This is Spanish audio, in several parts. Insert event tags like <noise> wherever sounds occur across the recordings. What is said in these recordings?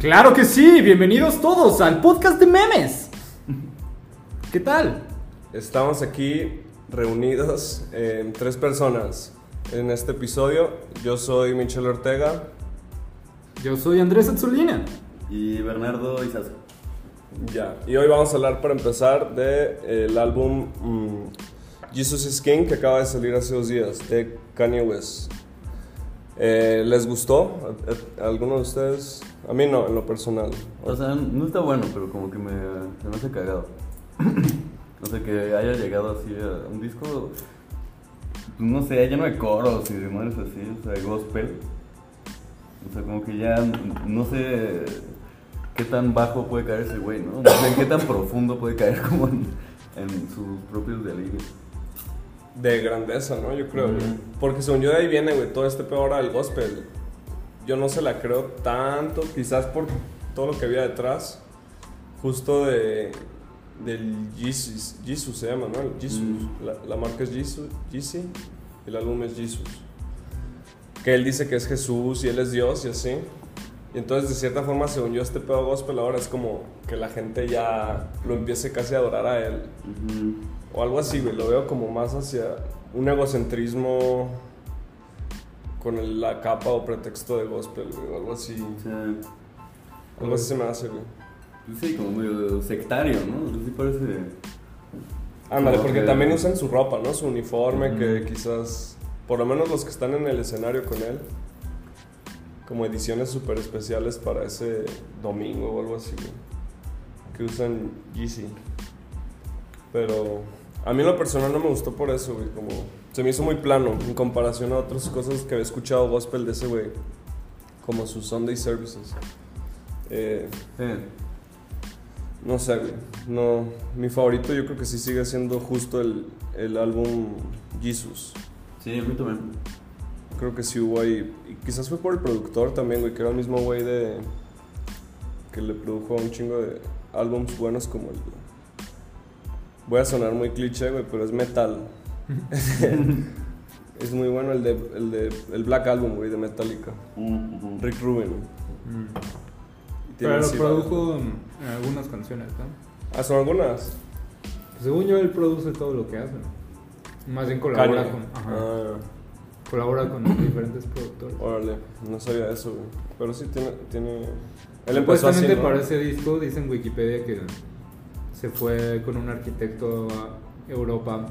Claro que sí, bienvenidos todos al podcast de memes. ¿Qué tal? Estamos aquí reunidos en tres personas en este episodio. Yo soy Michelle Ortega. Yo soy Andrés Azzolina. Y Bernardo Izazo. Ya, y hoy vamos a hablar para empezar de el álbum mm, Jesus is King que acaba de salir hace dos días de Kanye West. Eh, ¿Les gustó? ¿A, de ustedes? A mí no, en lo personal. O sea, no está bueno, pero como que me, se me hace cagado. <clears throat> o sea, que haya llegado así a un disco, no sé, lleno de coros y de así, o sea, gospel. O sea, como que ya no sé qué tan bajo puede caer ese güey, ¿no? No sé qué tan profundo puede caer <laughs> como en, en sus propios delirios. De grandeza, ¿no? Yo creo. Porque según yo de ahí viene, güey, todo este peor del gospel. Yo no se la creo tanto, quizás por todo lo que había detrás. Justo de. Del Jesus, Jesus se llama, ¿no? El Jesus. Mm. La, la marca es Jesus, Yeezy, el álbum es Jesus. Que él dice que es Jesús y él es Dios y así. Y entonces, de cierta forma, según yo, este pedo gospel ahora es como que la gente ya lo empiece casi a adorar a él. Ujú. O algo así, güey. Lo veo como más hacia un egocentrismo con el- la capa o pretexto de gospel, güey. o Algo así. O sea, Algo así se me hace, güey. pues sí, como medio sectario, ¿no? Sí parece... Ándale, porque que- también usan su ropa, ¿no? Su uniforme, que quizás, por lo menos los que están en el escenario con él, como ediciones súper especiales para ese domingo o algo así, güey. Que usan Yeezy. Pero a mí en lo personal no me gustó por eso, güey. Como se me hizo muy plano en comparación a otras cosas que había escuchado gospel de ese güey. Como sus Sunday services. Eh, Sí. no sé, güey. No, mi favorito yo creo que sí sigue siendo justo el, el álbum Jesus. Sí, a mí también. Creo que sí hubo ahí. Y quizás fue por el productor también, güey, que era el mismo güey de. que le produjo un chingo de álbums buenos como el. Voy a sonar muy cliché, güey, pero es metal. <laughs> es muy bueno el de, el de. el Black Album, güey, de Metallica. Ujú. Rick Rubin. Mm. Pero así produjo mm, algunas canciones, ¿no? varias- Ah, son algunas. Pues según yo, él produce todo lo que hace. Más bien colabora con, ajá, Ah. colabora con <clears throat> diferentes productores. Órale, no sabía eso, güey. Pero sí tiene. tiene... Él empezó así, Supuestamente ¿no? para ese disco, dice en Wikipedia que se fue con un arquitecto a Europa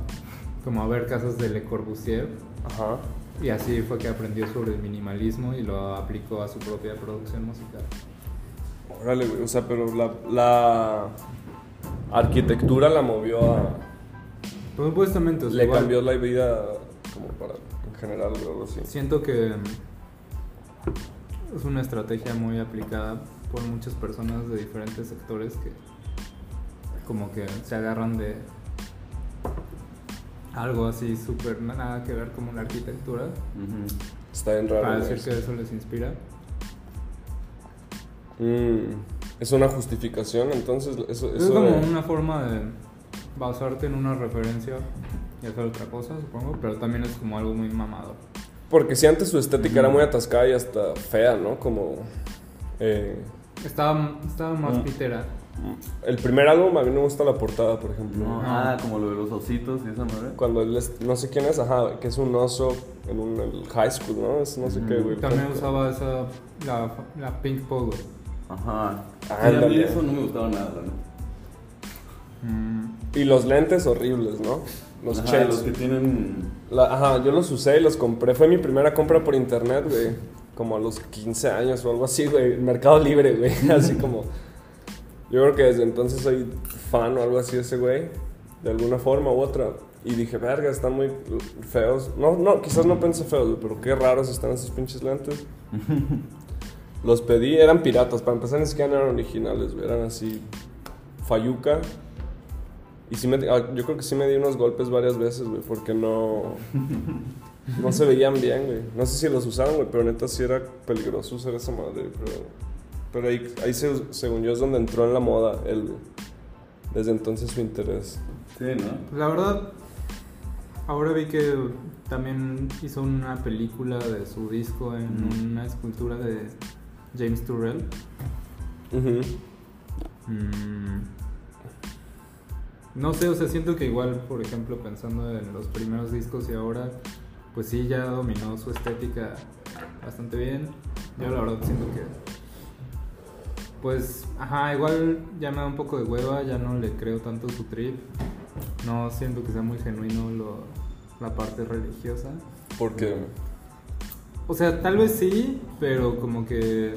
como a ver casas de Le Corbusier Ajá. y así fue que aprendió sobre el minimalismo y lo aplicó a su propia producción musical. Órale, güey. O sea, pero la, la arquitectura la movió a. Pues supuestamente, o sea, Le igual cambió la vida como para. En general, algo así. siento que mm, es una estrategia muy aplicada por muchas personas de diferentes sectores que como que se agarran de algo así súper nada que ver como la arquitectura. Está bien raro. para decir que eso les inspira. Mm, es una justificación, entonces. Eso, Es como de- una forma de basarte en una referencia y hacer otra cosa, supongo, pero también es como algo muy mamado. Porque si antes su estética era muy atascada y hasta fea, ¿no? Como. eh, Estaba, estaba más pitera. El primer álbum a mí no me gusta la portada, por ejemplo. No, Ajá. ah, como lo de los ositos y esa madre. Cuando él es- no sé quién es, ajá, que es un oso en un el high school, ¿no? Es no sé qué, güey. También usaba esa, la, la Pink Polo. Ajá. Sí, Ándale. a mí eso no me gustaba nada. Mm, Y los lentes horribles, ¿no? Los Ajá, los que tienen. La- ajá, yo los usé y los compré. Fue mi primera compra por internet, güey. Como a los 15 años o algo así, güey. Mercado Libre, güey. <laughs> Así como. Yo creo que desde entonces soy fan o algo así de ese güey. De alguna forma u otra. Y dije, verga, están muy feos. No, no, quizás no pensé feos, pero qué raros están esos pinches lentes. <laughs> Los pedí, eran piratas. Para empezar, ni siquiera eran originales, güey. Eran así. Fayuca. Y sí me, ah, yo creo que sí me di unos golpes varias veces, güey, porque no. <laughs> No se veían bien, güey. No sé si los usaron, güey, pero neta sí era peligroso usar esa madre, pero. Pero ahí, ahí se- según yo, es donde entró en la moda él. Desde entonces su interés. Sí, ¿no? La verdad, ahora vi que también hizo una película de su disco en Mm. una escultura de James Turrell. Mm, no sé, o sea, siento que igual, por ejemplo, pensando en los primeros discos y ahora, pues sí, ya dominó su estética bastante bien. Yo la verdad siento que, pues, ajá, igual ya me da un poco de hueva, ya no le creo tanto su trip. No siento que sea muy genuino lo- la parte religiosa. Porque. O sea, tal vez sí, pero como que.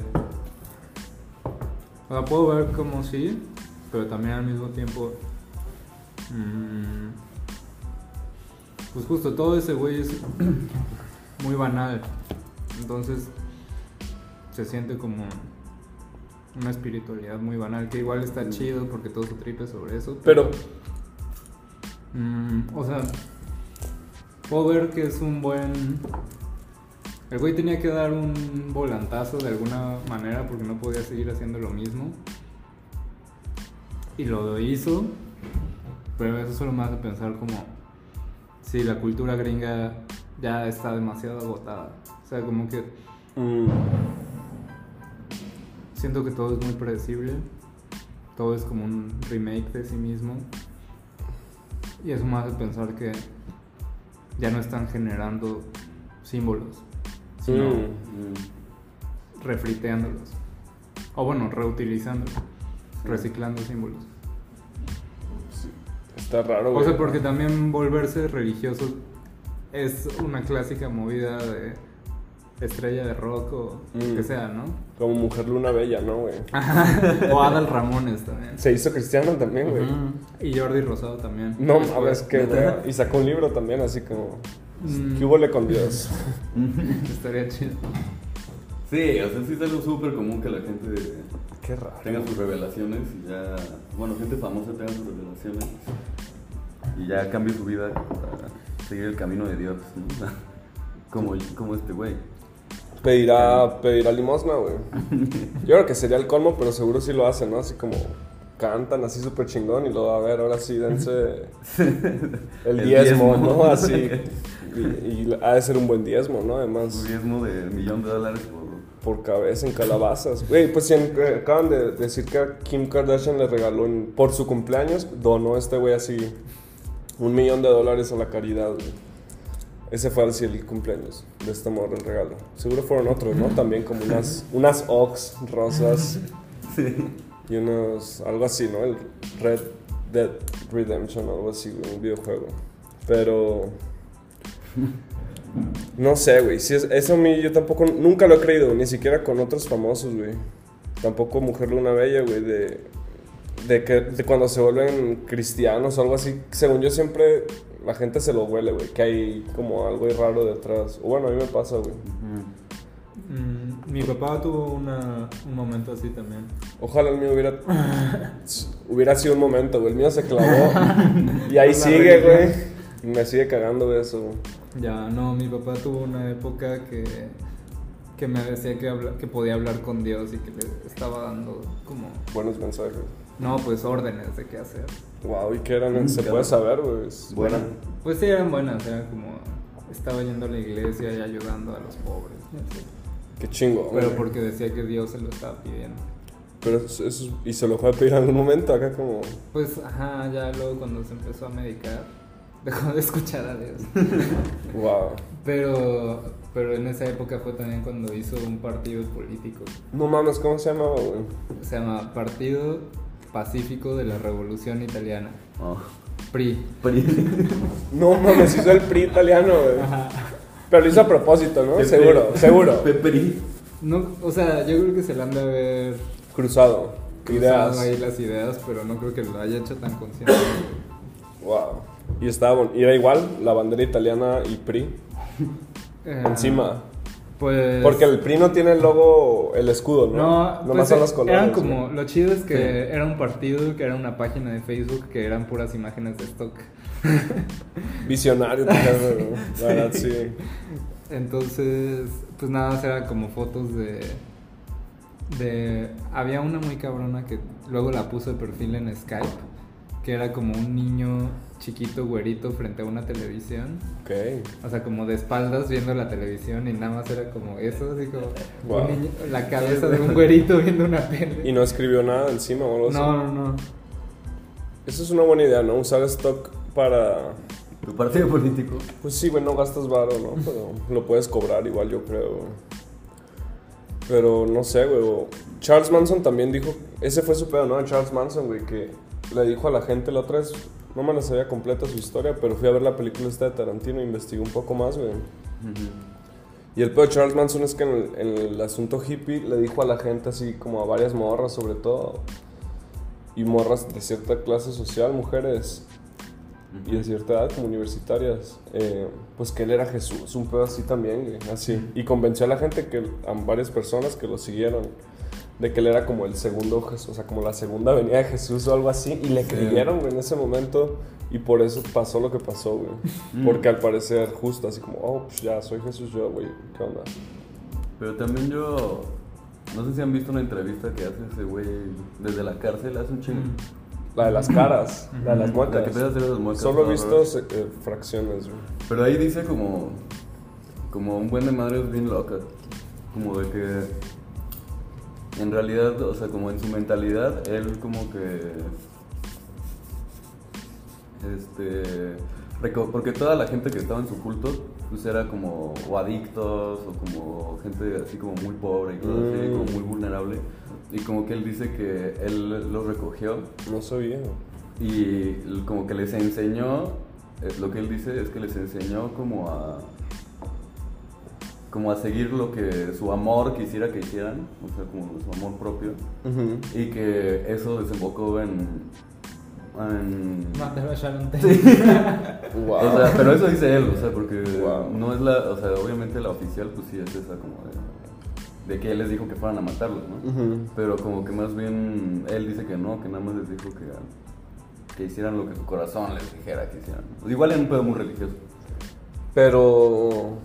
O sea, puedo ver como sí, pero también al mismo tiempo. mm, pues justo todo ese güey es <clears throat> muy banal. Entonces se siente como una espiritualidad muy banal, que igual está chido porque todo su trip es sobre eso. Pero. Mm, o sea, puedo ver que es un buen. El güey tenía que dar un volantazo de alguna manera porque no podía seguir haciendo lo mismo. Y lo hizo, pero eso solo me hace pensar como si la cultura gringa ya está demasiado agotada. O sea, como que mm, siento que todo es muy predecible. Todo es como un remake de sí mismo. Y eso me hace pensar que ya no están generando símbolos, sino mm. Mm. refriteándolos. O bueno, reutilizándolos, reciclando símbolos. Está raro, O sea, porque también volverse religioso es una clásica movida de estrella de rock o Mm. que sea, ¿no? Como mujer luna bella, ¿no, güey? <laughs> o Adal Ramones también. Se hizo cristiano también, güey. Y Jordi Rosado también. No Después. mames, que güey. Y sacó un libro también, así como. Mm. ¿Qué hubo con Dios? <laughs> Estaría chido. Sí, o sea, sí es algo súper común que la gente Qué raro. tenga sus revelaciones y ya, bueno, gente famosa tenga sus revelaciones y ya cambie su vida para seguir el camino de Dios, ¿no? <laughs> Como, como este güey. Pedirá, pedirá limosna, güey. <laughs> Yo creo que sería el colmo, pero seguro sí lo hacen, ¿no? Así como cantan así súper chingón y lo va a ver, ahora sí, dense <laughs> el, El diezmo, diezmo. ¿no? Así. <laughs> Y, y ha de ser un buen diezmo, ¿no? Un Además, diezmo de millón de dólares por... por cabeza en calabazas. Güey, pues sí, en- acaban de decir que a Kim Kardashian le regaló, en- por su cumpleaños, donó este güey así un millón de dólares a la caridad, güey. Ese fue así el cumpleaños de este morro, el regalo. Seguro fueron otros, ¿no? También como unas, unas Ox rosas <laughs> y unos, algo así, ¿no? El Red Dead Redemption, algo así, un videojuego. Pero... No sé, güey. Si es, eso a mí yo tampoco, nunca lo he creído, ni siquiera con otros famosos, güey. Tampoco Mujer Luna Bella, güey, de, de que de cuando se vuelven cristianos o algo así. Según yo siempre la gente se lo huele, güey, que hay como algo raro detrás. O bueno, a mí me pasa, güey. Mm, mi papá tuvo una, un momento así también. Ojalá el mío hubiera, hubiera sido un momento, güey. El mío se clavó y ahí <laughs> sigue, güey. Me sigue cagando eso, güey. Ya, no, mi papá tuvo una época que, que me decía que, habla- que podía hablar con Dios y que le estaba dando como, Buenos mensajes. no, pues órdenes de qué hacer. Wow, ¿y qué eran? Se Mm, puede claro. saber, güey. Buena. Pues sí, eran buenas, era como, estaba yendo a la iglesia y ayudando a los pobres. así. Qué chingo. Pero güey. porque decía que Dios se lo estaba pidiendo. Pero eso, eso- y se lo fue a pedir en algún momento acá como... Pues, ajá, ya luego cuando se empezó a medicar, <laughs> dejó de escuchar a Dios. <laughs> Wow. Pero, pero en esa época fue también cuando hizo un partido político. No mames, ¿cómo se llamaba, güey? Se llama Partido Pacífico de la Revolución Italiana. Oh. PRI. <laughs> No mames, hizo el PRI italiano, güey. Ajá. Pero lo hizo a propósito, ¿no? Pepe- Seguro, seguro. <laughs> Peperi. No, o sea, yo creo que se le han de haber Cruzado. cruzado Ideas. ahí las ideas, pero no creo que lo haya hecho tan consciente. Wow. Y estaba bon- y era igual la bandera italiana y PRI <laughs> Eh, encima. Pues. Porque el PRI no tiene el logo, el escudo, ¿no? No, Nomás pues, son los colores. Eran como. Lo chido es que Sí. era un partido que era una página de Facebook que eran puras imágenes de stock. <laughs> Visionario. La verdad, sí. Entonces, pues nada, más era como fotos de. De. Había una muy cabrona que luego la puso de perfil en Skype. Que era como un niño chiquito, güerito, frente a una televisión. Ok. O sea, como de espaldas viendo la televisión y nada más era como eso, así como Wow. un niño- la cabeza de un güerito viendo una tele. Y no escribió nada encima o algo así. No, no, no. Eso es una buena idea, ¿no? Usar stock para... Tu partido político. Pues sí, güey, no gastas varo, ¿no? Pero lo puedes cobrar igual, yo creo. Pero no sé, güey. Charles Manson también dijo... Ese fue su pedo, ¿no? Charles Manson, güey, que le dijo a la gente la otra vez... No me la sabía completa su historia, pero fui a ver la película esta de Tarantino e investigué un poco más, güey. Y el pedo de Charles Manson es que en el, en el asunto hippie le dijo a la gente así como a varias morras sobre todo. Y morras de cierta clase social, mujeres. Y de cierta edad, como universitarias. eh, pues que él era Jesús, un pedo así también, güey, así. Y convenció a la gente, que a varias personas que lo siguieron, de que él era como el segundo Jesús, o sea, como la segunda venida de Jesús o algo así. Y le Sí. creyeron, güey, en ese momento. Y por eso pasó lo que pasó, güey. <laughs> Mm. Porque al parecer, justo así como, oh, pues ya soy Jesús yo, güey, ¿qué onda? Pero también yo. No sé si han visto una entrevista que hace ese güey desde la cárcel, hace un chingo. La de las caras, la de las La muecas. que te hace las muecas. Solo he visto eh, fracciones, güey. Pero ahí dice como. Como un buen de madres bien loca. Como de que. En realidad, o sea, como en su mentalidad, él como que. Este. Porque toda la gente que estaba en su culto, pues era como. O adictos, o como gente así como muy pobre y cosas así, Mm. como muy vulnerable. Y como que él dice que él los recogió No sabía. y como que les enseñó, lo que él dice es que les enseñó como a como a seguir lo que su amor quisiera que hicieran, o sea, como su amor propio, y que eso desembocó en... en Mándalo a Sharon Tate. Wow. o sea, pero eso dice él, o sea, porque Wow. no es la, o sea, obviamente la oficial pues sí es esa como de, de que él les dijo que fueran a matarlos, ¿no? Pero como que más bien él dice que no, que nada más les dijo que, que hicieran lo que su corazón les dijera que hicieran. Igual en un pedo muy religioso. Pero.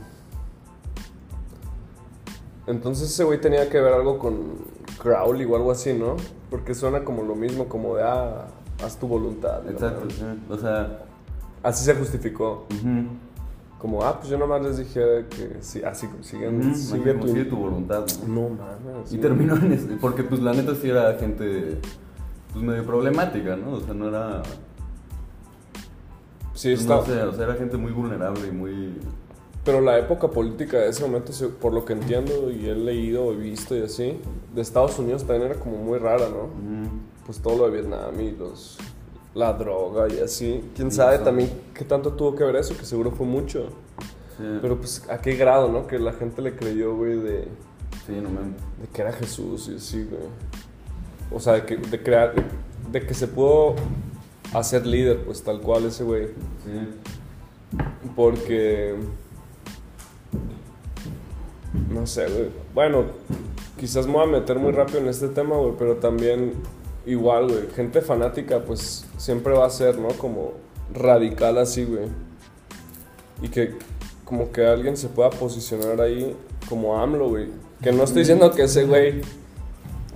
Entonces ese güey tenía que ver algo con Crowley o algo así, ¿no? Porque suena como lo mismo, como de, ah, haz tu voluntad. Exacto, sí. O sea, Así se justificó. Como, ah, pues yo nomás les dije que sí, así, sigue como tu... sigue tu voluntad. ¿no? No mames. Y sí. terminó en eso, porque pues la neta sí era gente pues medio problemática, ¿no? O sea, no era... Sí, está... No sé, o sea, era gente muy vulnerable y muy... Pero la época política de ese momento, por lo que entiendo y he leído y visto y así, de Estados Unidos también era como muy rara, ¿no? Pues todo lo de Vietnam y los, la droga y así. ¿Quién sabe eso. también qué tanto tuvo que ver eso? Que seguro fue mucho. Sí, Pero pues a qué grado, ¿no? Que la gente le creyó, güey, de, sí, no mames. de que era Jesús y así, güey. O sea, de, que, de crear, de que se pudo hacer líder, pues tal cual ese güey. Sí. Porque. No sé, güey. Bueno, quizás me voy a meter muy rápido en este tema, güey, pero también igual, güey. Gente fanática, pues siempre va a ser, ¿no? Como radical así, güey. Y que como que alguien se pueda posicionar ahí como AMLO, güey. Que no estoy diciendo que ese güey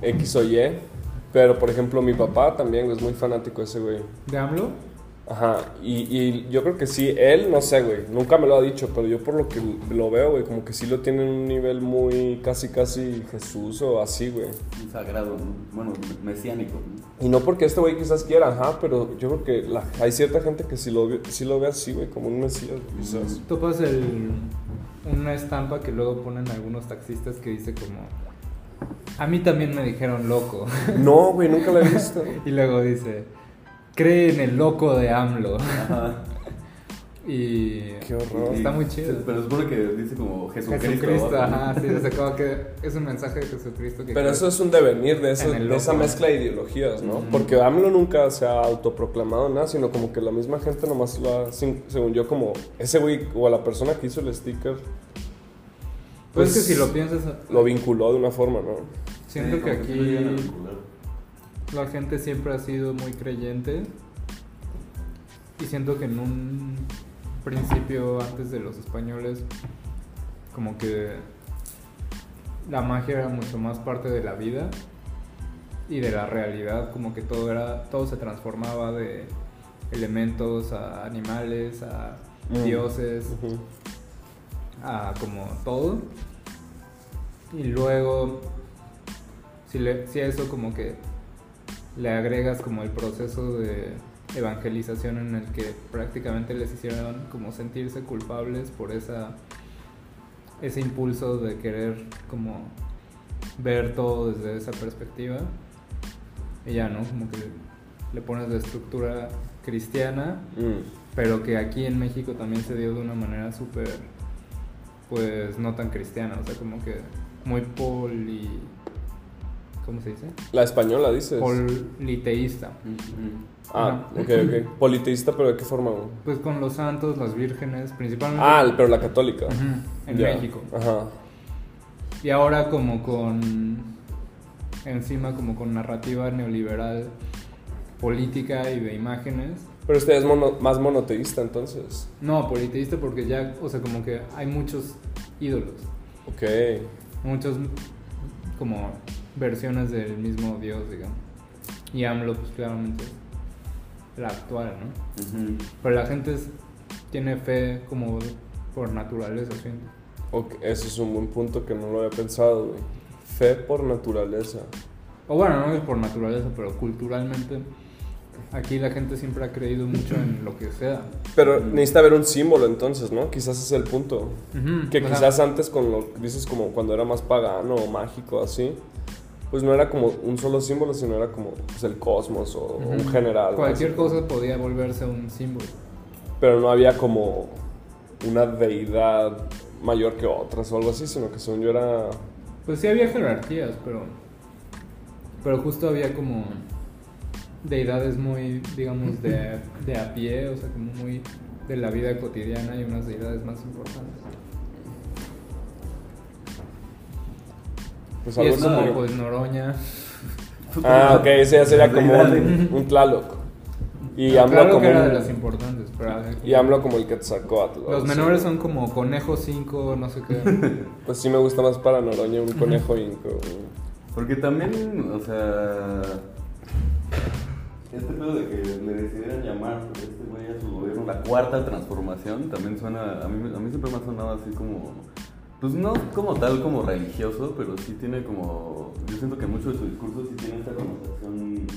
X o Y, pero por ejemplo mi papá también güey, es muy fanático ese güey. ¿De AMLO? Ajá, y, y yo creo que sí, él, no sé, güey, nunca me lo ha dicho, pero yo por lo que lo veo, güey, como que sí lo tiene en un nivel muy casi, casi Jesús o así, güey. Un sagrado, ¿no? bueno, mesiánico. ¿no? Y no porque este güey quizás quiera, ajá, pero yo creo que la- hay cierta gente que sí lo, ve- sí lo ve así, güey, como un mesías, quizás. Topas el, una estampa que luego ponen algunos taxistas que dice como... A mí también me dijeron loco. No, güey, nunca lo he visto. <laughs> y luego dice... Cree en el loco de AMLO. Ajá. <laughs> y... Qué horror. Está muy chido. Pero supone que dice como Jesucristo. Jesucristo, ajá, sí, se acaba que <laughs> es un mensaje de Jesucristo que Pero eso es un devenir de, eso- esa mezcla de ideologías, ¿no? Porque AMLO nunca se ha autoproclamado nada, sino como que la misma gente nomás lo ha, según yo, como ese güey o a la persona que hizo el sticker, Pues es que pues, si lo piensas, lo vinculó de una forma, ¿no? siento Sí, que aquí. La gente siempre ha sido muy creyente y siento que en un principio antes de los españoles como que la magia era mucho más parte de la vida y de la realidad, como que todo era, todo se transformaba de elementos a animales, a Mm. dioses, a como todo. Y luego, si, le, si a eso como que le agregas como el proceso de evangelización en el que prácticamente les hicieron como sentirse culpables por esa ese impulso de querer como ver todo desde esa perspectiva. Y ya no como que le pones la estructura cristiana Mm. pero que aquí en México también se dio de una manera súper, pues no tan cristiana, o sea, como que muy poli... ¿Cómo se dice? La española dices. Politeísta. Ah, ok, ok. Politeísta, pero ¿de qué forma? güey? Pues con los santos, las vírgenes, principalmente Ah, pero la católica. Ujú, en. México. Ajá. Y ahora como con... Encima como con narrativa neoliberal política y de imágenes. Pero usted es mono- más monoteísta entonces. No, politeísta porque ya, o sea, como que hay muchos ídolos. Ok. muchas como versiones del mismo Dios, digamos. Y AMLO, pues claramente la actual, ¿no? Pero la gente es- tiene fe como por naturaleza, siento. Ok, Ese es un buen punto que no lo había pensado, güey. Fe por naturaleza. O bueno, no es por naturaleza, pero culturalmente aquí la gente siempre ha creído mucho en lo que sea. Pero necesita haber un símbolo entonces, ¿no? Quizás ese es el punto. Que o sea, quizás antes con lo dices como cuando era más pagano o mágico así, pues no era como un solo símbolo, sino era como pues, el cosmos o un general. Cualquier Así cosa podía volverse un símbolo. Pero no había como una deidad mayor que otras o algo así, sino que según yo era... Pues sí había jerarquías, pero. Pero justo había como deidades muy, digamos, de, de a pie, o sea, como muy de la vida cotidiana y unas deidades más importantes. Pues Y algo es como, como- pues, Noroña. <laughs> Ah, ok, ese ya sería como un, un Tlaloc. Y AMLO claro como que era un- de las importantes, pero. Y AMLO como el Quetzalcóatl. o Los algo menores así. son como Conejo 5, no sé qué. <laughs> Pues sí me gusta más para Noroña un conejo inco. Porque también, o sea. Este pedo de que le decidieran llamar a este güey a su gobierno la cuarta transformación también suena. A mí, a mí siempre me ha sonado así como. Pues no como tal, como religioso, pero sí tiene como. Yo siento que mucho de su discurso sí tiene esta connotación.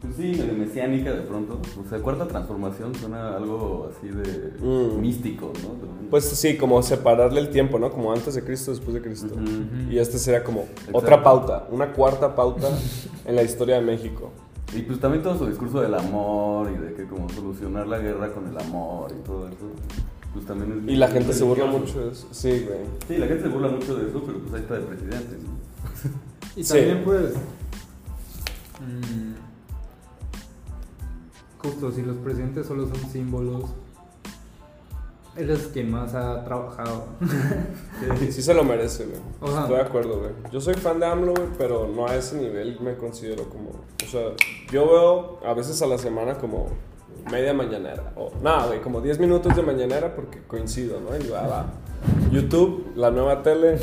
Pues sí, medio mesiánica de pronto. O sea, cuarta transformación suena algo así de. Mm. místico, ¿no? También. Pues sí, como separarle el tiempo, ¿no? Como antes de Cristo, después de Cristo. Ujú. Y este sería como Exacto. otra pauta, una cuarta pauta en la historia de México. Y pues también todo su discurso del amor y de que como solucionar la guerra con el amor y todo eso. Pues también es Y la gente se burla mucho de eso. Sí, güey. Sí, la gente se burla mucho de eso, pero pues ahí está el presidente, ¿no? Y Sí. también pues... mm, justo, si los presidentes solo son símbolos, él es quien más ha trabajado. <laughs> Sí se lo merece, güey. O sea- Estoy de acuerdo, güey. Yo soy fan de AMLO, güey, pero no a ese nivel me considero como... O sea, yo veo a veces a la semana como media mañanera. O nada, güey, como 10 minutos de mañanera porque coincido, ¿no? Y digo, ah, va. YouTube, la nueva tele,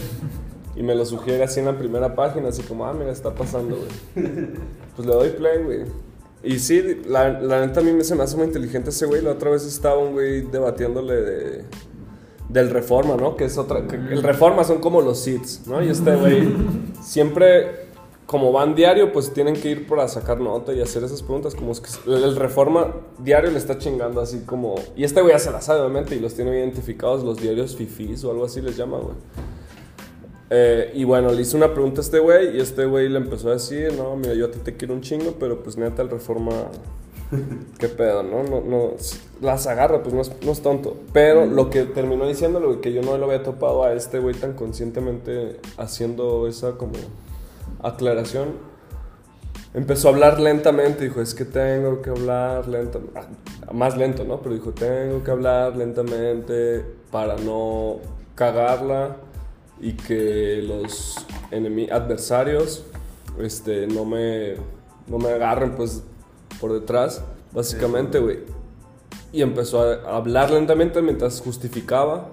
y me lo sugiere así en la primera página, así como, ah, mira, está pasando, güey. Pues le doy play, güey. Y sí, la, la neta a mí me hace muy inteligente ese güey. La otra vez estaba un güey debatiéndole de, del Reforma, ¿no? Que es otra. el Reforma son como los SIDS, ¿no? Y este güey siempre, como van diario, pues tienen que ir para sacar nota y hacer esas preguntas. Como es que el, Reforma diario le está chingando así como. Y este güey ya se la sabe, obviamente, y los tiene identificados, los diarios fifís o algo así les llama, güey. Eh, y bueno, le hice una pregunta a este güey y este güey le empezó a decir, no, mira, yo a ti te quiero un chingo, pero pues neta el Reforma, <laughs> qué pedo, ¿no? no, no las agarra, pues no es, no es tonto. Pero lo que terminó diciéndole, güey, que yo no lo había topado a este güey tan conscientemente haciendo esa como aclaración, empezó a hablar lentamente, dijo, es que tengo que hablar lentamente, más lento, ¿no? Pero dijo, tengo que hablar lentamente para no cagarla y que los adversarios este, no, me, no me agarren pues por detrás, básicamente, güey. Y empezó a hablar lentamente mientras justificaba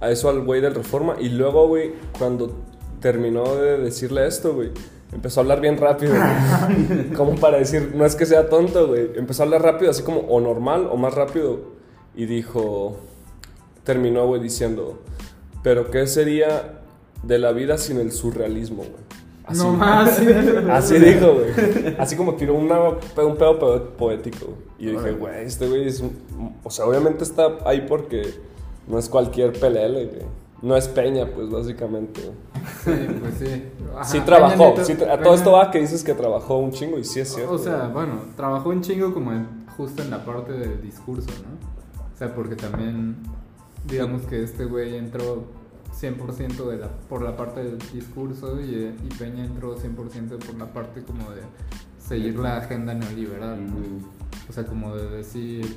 a eso al güey del Reforma. Y luego, güey, cuando terminó de decirle esto, güey, Empezó a hablar bien rápido, güey. <laughs> Como para decir, no es que sea tonto, güey. Empezó a hablar rápido, así como o normal o más rápido. Y dijo, terminó, güey, diciendo, pero ¿qué sería de la vida sin el surrealismo, güey? Así, No más. sí. Así dijo, güey. Así como tiró una, un pedo po- poético. Y dije, güey, este güey es. un- O sea, obviamente está ahí porque no es cualquier PLL, güey. No es Peña, pues, básicamente. Sí, pues sí. Ajá, Sí trabajó. Sí a Peña- todo esto va que dices que trabajó un chingo y sí es cierto. O sea, bueno, trabajó un chingo como en- justo en la parte del discurso, ¿no? O sea, porque también, digamos que este güey entró 100% de la, por la parte del discurso y, eh, y Peña entró 100% por la parte como de seguir la agenda neoliberal, ¿no? O sea, como de decir,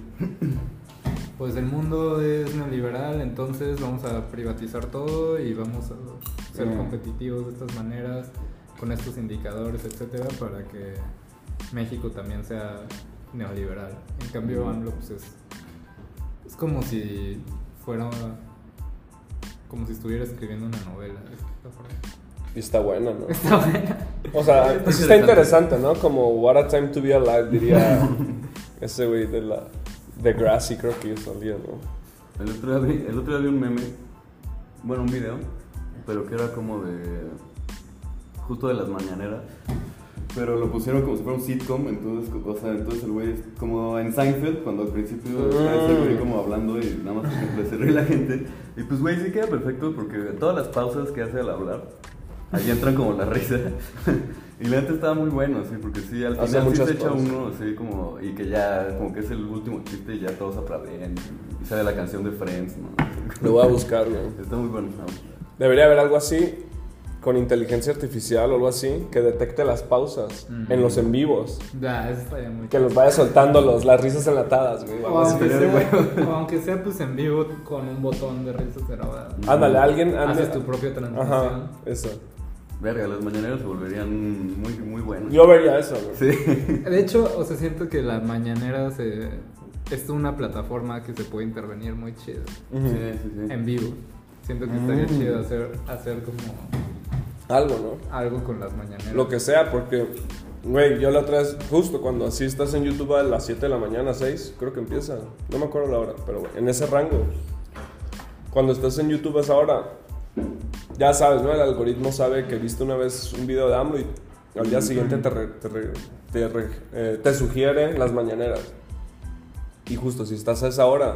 pues el mundo es neoliberal, entonces vamos a privatizar todo y vamos a ser competitivos de estas maneras, con estos indicadores, etcétera, para que México también sea neoliberal. En cambio, Mm. AMLO, pues es, es como si fuera, como si estuviera escribiendo una novela. Y está buena, ¿no? Está buena. O sea, Está sí está interesante, ¿no? Como What a Time to Be Alive, diría <laughs> ese güey de la. De Grassy, creo que salía, ¿no? El otro, día vi, el otro día vi un meme, bueno, un video, pero que era como de. justo de las mañaneras. Pero lo pusieron como si fuera un sitcom, entonces, o sea, entonces el güey, es como en Seinfeld, cuando al principio está ese güey como hablando y nada más se ríe la gente. Y pues, güey, sí queda perfecto porque todas las pausas que hace al hablar, ahí entran como la risa. <laughs> y la neta estaba muy bueno, sí, porque sí, al final sí se echa uno, así como, y que ya, como que es el último chiste y ya todos aplauden. Y sale la canción de Friends, ¿no? Lo voy a buscar, güey. Está muy bueno. ¿no? Debería haber algo así con inteligencia artificial o algo así que detecte las pausas en los en vivos. Ya, eso estaría muy Que los vaya soltando los, las risas enlatadas, güey. o aunque, sea, o aunque sea pues en vivo con un botón de risas grabadas. Ándale, alguien. Haces ande- tu propia transmisión. Ajá, eso. Verga, las mañaneras se volverían muy, muy buenas. Yo vería eso, güey. Sí. <laughs> De hecho, o sea, siento que la mañanera se, es una plataforma que se puede intervenir muy chido. Sí, sí, sí. en vivo. Siento que estaría Mm. chido hacer, hacer como Algo, ¿no? algo con las mañaneras. Lo que sea, porque, güey, yo la otra vez, justo cuando así estás en YouTube a las 7 de la mañana, 6, creo que empieza, no me acuerdo la hora, pero güey, en ese rango, cuando estás en YouTube a esa hora, ya sabes, ¿no? El algoritmo sabe que viste una vez un video de AMLO y al día siguiente te, re- te, re- te re- eh, te sugiere las mañaneras. Y justo si estás a esa hora,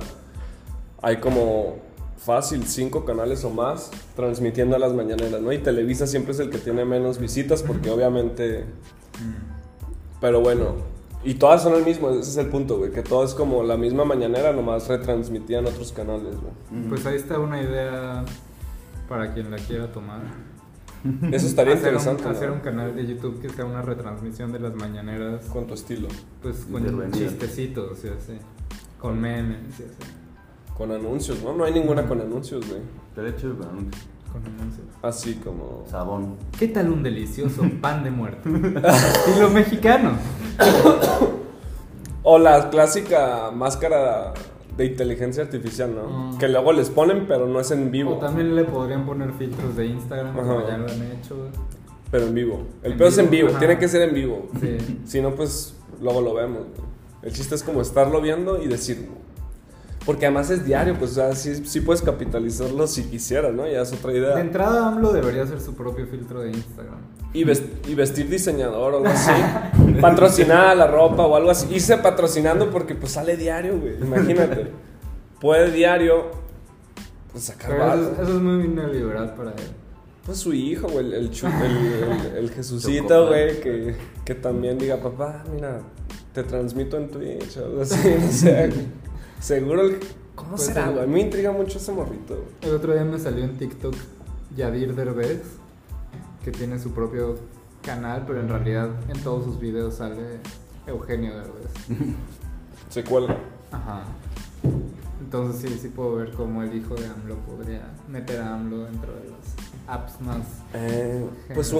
hay como fácil cinco canales o más transmitiendo a las mañaneras, ¿no? Y Televisa siempre es el que tiene menos visitas porque obviamente... Pero bueno, y todas son el mismo, ese es el punto, güey, que todo es como la misma mañanera, nomás retransmitían otros canales, güey. Pues ahí está una idea para quien la quiera tomar. Eso estaría hacer interesante, Un, hacer un canal de YouTube que sea una retransmisión de las mañaneras, Con tu estilo, pues con chistecitos y así. Con memes y así. con anuncios, ¿no? No hay ninguna con anuncios, güey. Chido con anuncios. Con anuncios. Así como... Sabón. ¿Qué tal un delicioso <laughs> pan de muerto? Estilo mexicano. O la clásica máscara de inteligencia artificial, ¿no? Mm. Que luego les ponen, pero no es en vivo. O también le podrían poner filtros de Instagram, como ya lo han hecho. Pero en vivo. El peor es en vivo, ajá. tiene que ser en vivo. Sí. Si no, pues luego lo vemos. El chiste es como estarlo viendo y decir. Porque además es diario, pues o sea, sí, sí puedes capitalizarlo si quisieras, ¿no? Ya es otra De idea. entrada, AMLO debería hacer su propio filtro de Instagram. Y, ves- y vestir diseñador o algo así. <laughs> Patrocinar la ropa o algo así. Irse patrocinando porque pues sale diario, güey. Imagínate. Puede diario pues, sacar eso, eso es muy neoliberal para él. Pues su hijo, güey, el, el, chu- el, el- el <laughs> Jesucito, Chocoflan. güey, que, que también diga, papá, mira, te transmito en Twitch o algo así, <laughs> no sé. Seguro, el- ¿cómo Pues será, el-? A mí me intriga mucho ese morrito, güey. El otro día me salió en TikTok Yadir Derbez, que tiene su propio canal, pero en realidad en todos sus videos sale Eugenio Derbez. <laughs> Se cuelga. Ajá. Entonces sí, sí puedo ver cómo el hijo de AMLO podría meter a AMLO dentro de las apps más... Eh, pues,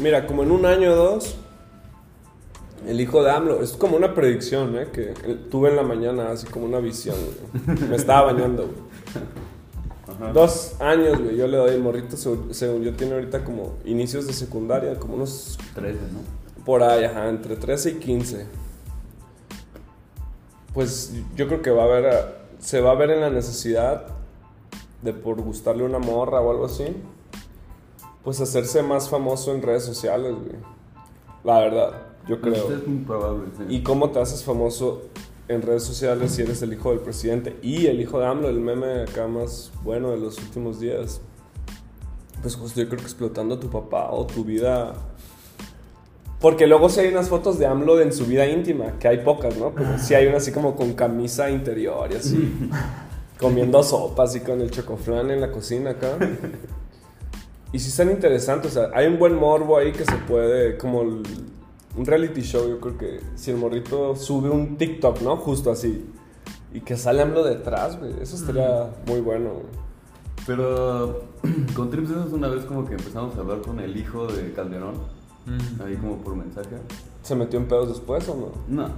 mira, como en un año o dos, el hijo de AMLO, es como una predicción, ¿eh? Que tuve en la mañana, así como una visión, güey. Me estaba bañando, güey. Ajá. Dos años, güey. Yo le doy el morrito, según, yo, tiene ahorita como inicios de secundaria, como unos 13, ¿no? por ahí, ajá, entre 13 y 15. Pues yo creo que va a haber, se va a ver en la necesidad de por gustarle una morra o algo así, pues hacerse más famoso en redes sociales, güey. La verdad, yo creo. Es muy probable, sí. ¿Y cómo te haces famoso en redes sociales si eres el hijo del presidente y el hijo de AMLO, el meme acá más bueno de los últimos días? Pues justo yo creo que explotando a tu papá o tu vida. Porque luego sí hay unas fotos de AMLO en su vida íntima, que hay pocas, ¿no? Pero sí hay una así como con camisa interior y así. <laughs> comiendo sopas y con el chocoflan en la cocina acá. Y sí están interesantes, o sea, hay un buen morbo ahí que se puede, como un reality show, yo creo que si el morrito sube un TikTok, ¿no? Justo así. Y que sale AMLO detrás, güey. Eso estaría muy bueno, güey. Pero <clears throat> con Trips es una vez como que empezamos a hablar con el hijo de Calderón, Mm. ahí como por mensaje. ¿Se metió en pedos después o no? No,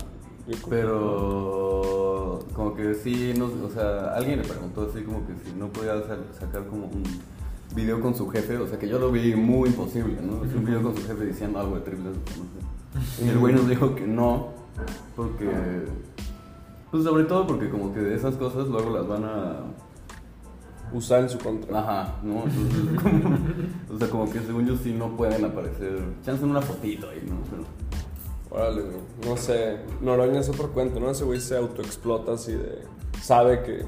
pero como que sí, no, o sea, alguien le preguntó así como que si no podía sacar como un video con su jefe, o sea que yo lo vi muy imposible, ¿no? Es un video con su jefe diciendo algo de Trips, no sé. Y el güey nos dijo que no, porque, pues sobre todo porque como que de esas cosas luego las van a. Usar en su contra. Ajá, ¿no? Entonces, <laughs> como, o sea, como que según yo sí no pueden aparecer. Chance en una fotito ahí, ¿no? Pero, Órale, güey. No sé. Noroña es otro cuento, ¿no? Ese güey se autoexplota así de. Sabe que.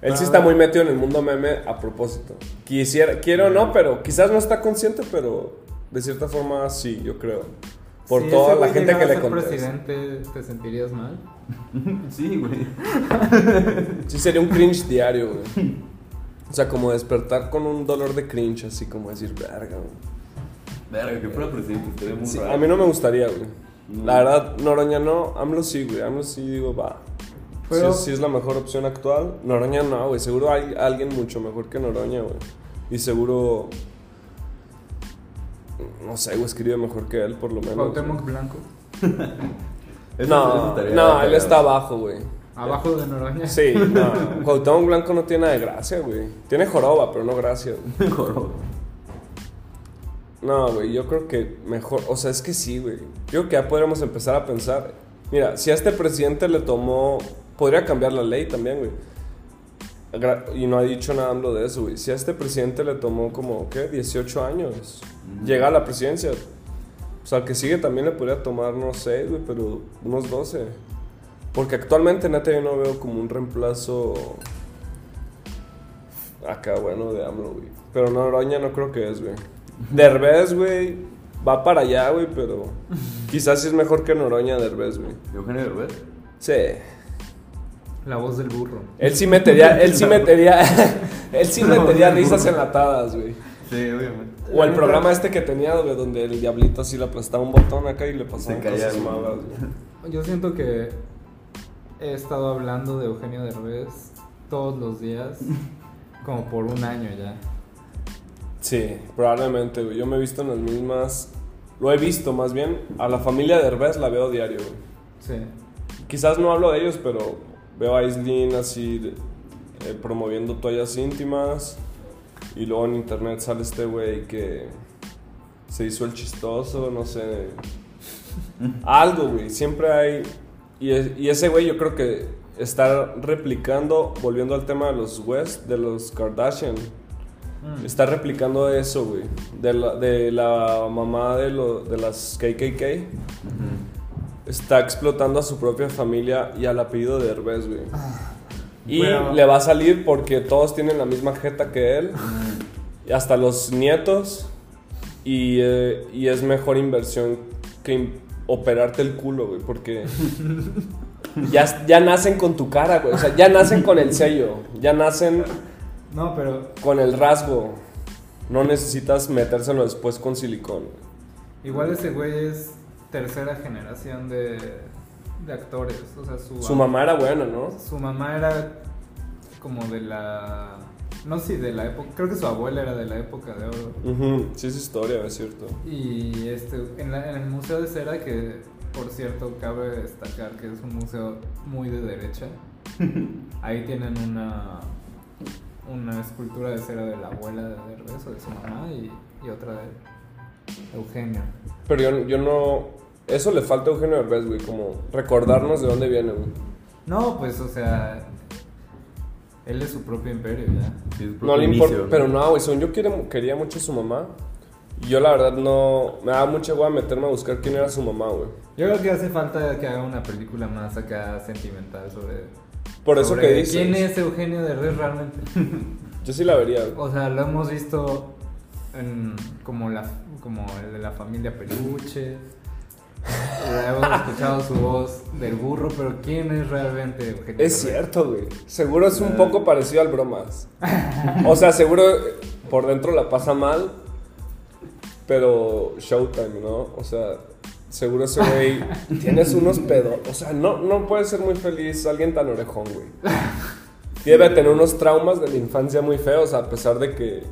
Él sí Ah. está muy metido en el mundo meme a propósito. Quisiera, quiere o no, pero quizás no está consciente, pero de cierta forma sí, yo creo. Por Si toda la gente que le contesta. presidente, ¿te sentirías mal? <laughs> sí, güey. Sí, sería un cringe diario, güey. O sea, como despertar con un dolor de cringe, así como decir, verga, güey. Verga, que fuera presidente, estaría muy Sí, raro. a mí no me gustaría, güey. No. La verdad, Noroña no, AMLO sí, güey. AMLO sí, digo, va. Pero- Sí, sí es la mejor opción actual. Noroña no, güey. Seguro hay alguien mucho mejor que Noroña, güey. Y seguro. No sé, güey, escribe mejor que él, por lo menos. Cuauhtémoc Blanco. <laughs> No, no, él está abajo, güey. Abajo de Noroña. Sí, <laughs> no. Cuauhtémoc Blanco no tiene nada de gracia, güey. Tiene joroba, pero no gracia, güey. <laughs> Mejor. No, güey, yo creo que mejor, o sea, es que sí, güey. Yo creo que ya podríamos empezar a pensar. Mira, si a este presidente le tomó, podría cambiar la ley también, güey. Y no ha dicho nada AMLO de eso, güey. Si a este presidente le tomó como, ¿qué? 18 años. Ujú. Llega a la presidencia. O sea, que sigue también le podría tomar, no sé, güey, pero unos 12. Porque actualmente, neta, yo no veo como un reemplazo acá, bueno, de AMLO, güey. Pero Noroña no creo que es, güey. Derbez, güey, va para allá, güey, pero quizás sí es mejor que Noroña Derbez, güey. Eugenio Derbez. Sí. La voz del burro. Él sí metería, él sí <laughs> metería, <laughs> él sí metería risas enlatadas, güey. Sí, obviamente. O el programa este que tenía, güey, donde el diablito así le aplastaba un botón acá y le caía, cosas malas, güey. <laughs> Yo siento que he estado hablando de Eugenio Derbez todos los días, como por un año ya. Sí, probablemente, güey. Yo me he visto en las mismas. Lo he visto más bien. A la familia de Derbez la veo diario, güey. Sí. Quizás no hablo de ellos, pero veo a Islin así eh, promoviendo toallas íntimas. Y luego en internet sale este güey que se hizo el chistoso, no sé. <laughs> Algo, güey. Siempre hay. Y, es- y ese güey yo creo que está replicando, volviendo al tema de los West, de los Kardashian. Mm. Está replicando eso, güey. De la, de la mamá de, lo, de las KKK. Está explotando a su propia familia y al apellido de Herbes, güey. Y Bueno. le va a salir porque todos tienen la misma jeta que él. Y hasta los nietos. Y, eh, y es mejor inversión que operarte el culo, güey. Porque <laughs> ya, ya nacen con tu cara, güey. O sea, ya nacen con el sello. Ya nacen No, pero con el rasgo. No necesitas metérselo después con silicón. igual ese güey es tercera generación de, de actores. O sea, su, Su mamá era buena, ¿no? Su mamá era como de la... No sé, si de la época... Creo que su abuela era de la época de oro. Ujú, Sí, es historia, es cierto. Y este, en, la- en el Museo de Cera, que por cierto cabe destacar que es un museo muy de derecha, <laughs> ahí tienen una, una escultura de cera de la abuela de Derbez o de su mamá y, y otra de Eugenio. Pero yo, yo no. Eso le falta a Eugenio Derbez, güey. Como recordarnos de dónde viene, güey. No, pues, o sea, él es su propio imperio ya. Sí, No le importa. Pero no, güey. Según yo quiere- quería mucho a su mamá. Y yo, la verdad, no. Me daba mucha hueá meterme a buscar quién era su mamá, güey. Yo creo que hace falta que haga una película más acá sentimental sobre. Por eso sobre que dices. ¿Quién es Eugenio Derbez realmente? <laughs> Yo sí la vería, güey. O sea, lo hemos visto en, como, la, como el de la familia Peluche. Hemos escuchado su voz del burro, pero ¿quién es realmente Es cierto, güey. Seguro es un poco parecido al bromas. O sea, seguro eh, por dentro la pasa mal, pero Showtime, ¿no? O sea, seguro ese güey <laughs> tienes unos pedos. O sea, no, no puede ser muy feliz alguien tan orejón, güey. Debe tener unos traumas de la infancia muy feos, a pesar de que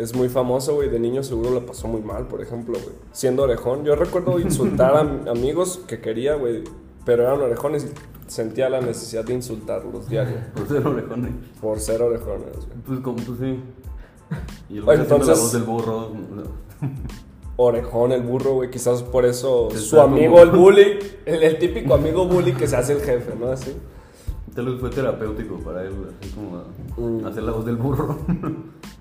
es muy famoso, güey. De niño seguro lo pasó muy mal, por ejemplo, güey. Siendo orejón. Yo recuerdo insultar a am- <laughs> amigos que quería, güey, pero eran orejones y sentía la necesidad de insultarlos diario. <laughs> Por ser orejones. Por ser orejones, güey. Pues como, pues sí. Y Bueno, la entonces- voz del burro. Orejón, el burro, güey. Quizás por eso Está su como- amigo, el bully, el, el típico amigo bully que se hace el jefe, ¿no? Así. Tal vez fue terapéutico para él, así como Mm. hacer la voz del burro. <laughs>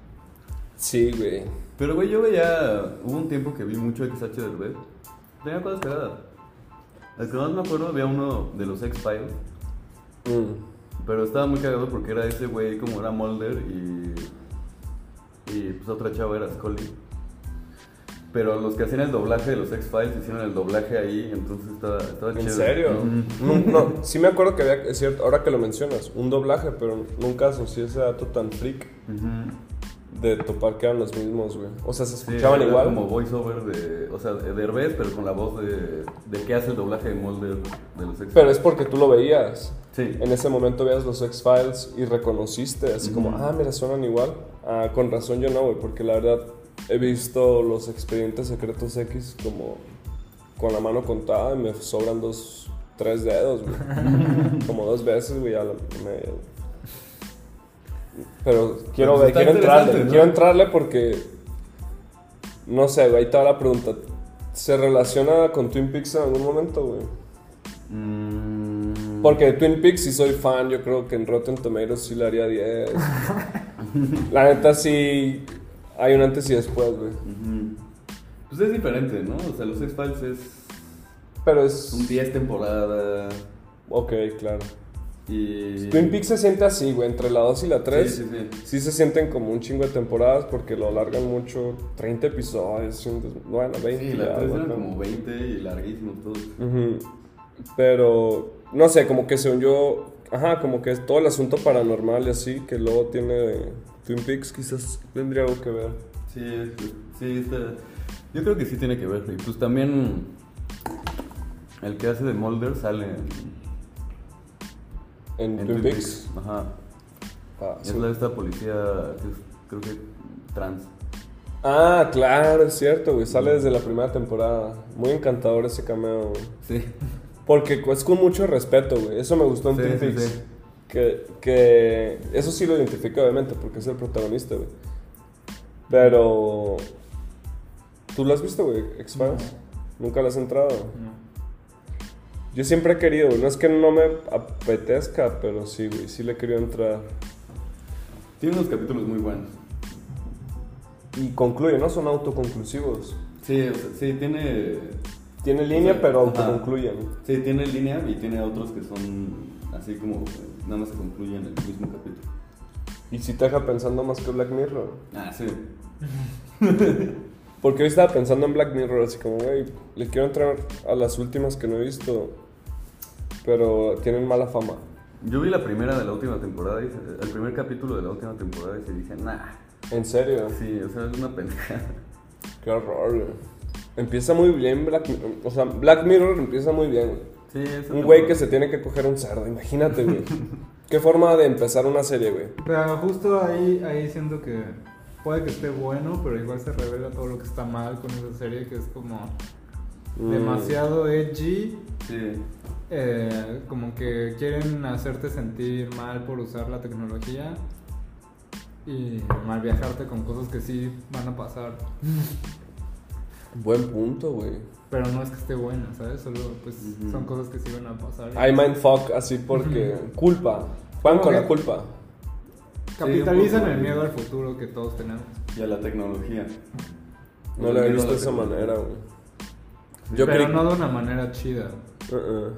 Sí, güey. Pero, güey, yo veía. Hubo un tiempo que vi mucho XH del web. Tenía cosas cagadas. El que más me acuerdo, había uno de los X-Files. Mm. Pero estaba muy cagado porque era ese güey como era Mulder y. Y pues otra chava era Scully. Pero los que hacían el doblaje de los X-Files hicieron el doblaje ahí, entonces estaba, estaba ¿En chido. serio? Ujú. No, no, sí me acuerdo que había, es cierto, ahora que lo mencionas, un doblaje, pero nunca asocié ese dato tan freak. De topar que eran los mismos, güey. O sea, se escuchaban igual. como voiceover de. O sea, de Derbez, pero con la voz de. De que hace el doblaje de Mulder de los X-Files. Pero es porque tú lo veías. Sí. En ese momento veías los X-Files y reconociste, así como, ah, mira, suenan igual. Ah, con razón yo no, güey, porque la verdad he visto los expedientes secretos X como con la mano contada y me sobran dos, tres dedos, güey. <laughs> como dos veces, güey, ya me... Pero quiero, pues quiero entrarle, quiero entrarle porque, no sé, güey, ahí está la pregunta. ¿Se relaciona con Twin Peaks en algún momento, güey? Mm, Porque de Twin Peaks sí soy fan, yo creo que en Rotten Tomatoes sí le haría 10. <laughs> La neta sí hay un antes y después, güey. Pues es diferente, ¿no? O sea, los X-Files es. Pero es... 10 temporadas. Ok, claro. Y. Twin Peaks se siente así, güey, entre la 2 y la 3. Sí, sí, sí. Sí se sienten como un chingo de temporadas porque lo alargan mucho. 30 episodios, bueno, 20 Sí, la 3 güey, eran como 20 y larguísimos todos. Pero, no sé, como que según yo, ajá, como que es todo el asunto paranormal y así, que luego tiene Twin Peaks, quizás tendría algo que ver. Sí, sí, está. Yo creo que sí tiene que ver. Y pues también. El que hace de Mulder sale en, En, en Twin Peaks. Ajá. Ah, Es sí. la de esta policía que es, creo que trans. Ah, claro, es cierto, güey, sale desde la primera temporada. Muy encantador ese cameo, güey. Sí. Porque es con mucho respeto, güey. Eso me gustó en Sí, Twin sí, Peaks. sí. Que, que eso sí lo identifica, obviamente, porque es el protagonista, güey. Pero... ¿Tú lo has visto, güey? X-Files. ¿Nunca lo has entrado? No. Yo siempre he querido. No es que no me apetezca, pero sí, güey. Sí le he querido entrar. Tiene unos capítulos muy buenos. Y concluye, ¿no? Son autoconclusivos. Sí, o sea, sí, tiene. Tiene línea, pero ajá. autoconcluyen. Sí, tiene línea y tiene otros que son así como. Nada más se concluyen en el mismo capítulo. Y si te deja pensando más que Black Mirror. Ah, sí. <laughs> Porque hoy estaba pensando en Black Mirror, así como, güey, le quiero entrar a las últimas que no he visto, pero tienen mala fama. Yo vi la primera de la última temporada, y se- el primer capítulo de la última temporada y se dice, nah. En serio, Sí, o sea, es una pendejada. <laughs> qué horror, güey. Empieza muy bien Black Mirror, o sea, Black Mirror empieza muy bien, güey. Sí, esa Un güey que se tiene que coger un cerdo, imagínate, güey. Qué forma de empezar una serie, güey. Pero justo ahí, ahí siento que puede que esté bueno, pero igual se revela todo lo que está mal con esa serie, que es como Mm. demasiado edgy. Sí. Eh, como que quieren hacerte sentir mal por usar la tecnología y mal viajarte con cosas que sí van a pasar. <laughs> Buen punto, güey. Pero no es que esté buena, ¿sabes? Solo pues Ujú. son cosas que sí van a pasar. Hay mindfuck así porque culpa. ¿Cómo con la culpa. Capitalizan Sí, el miedo al futuro que todos tenemos. Y a la tecnología. No lo he visto de esa manera, güey. Yo pero creí- no de una manera chida. Uh-uh.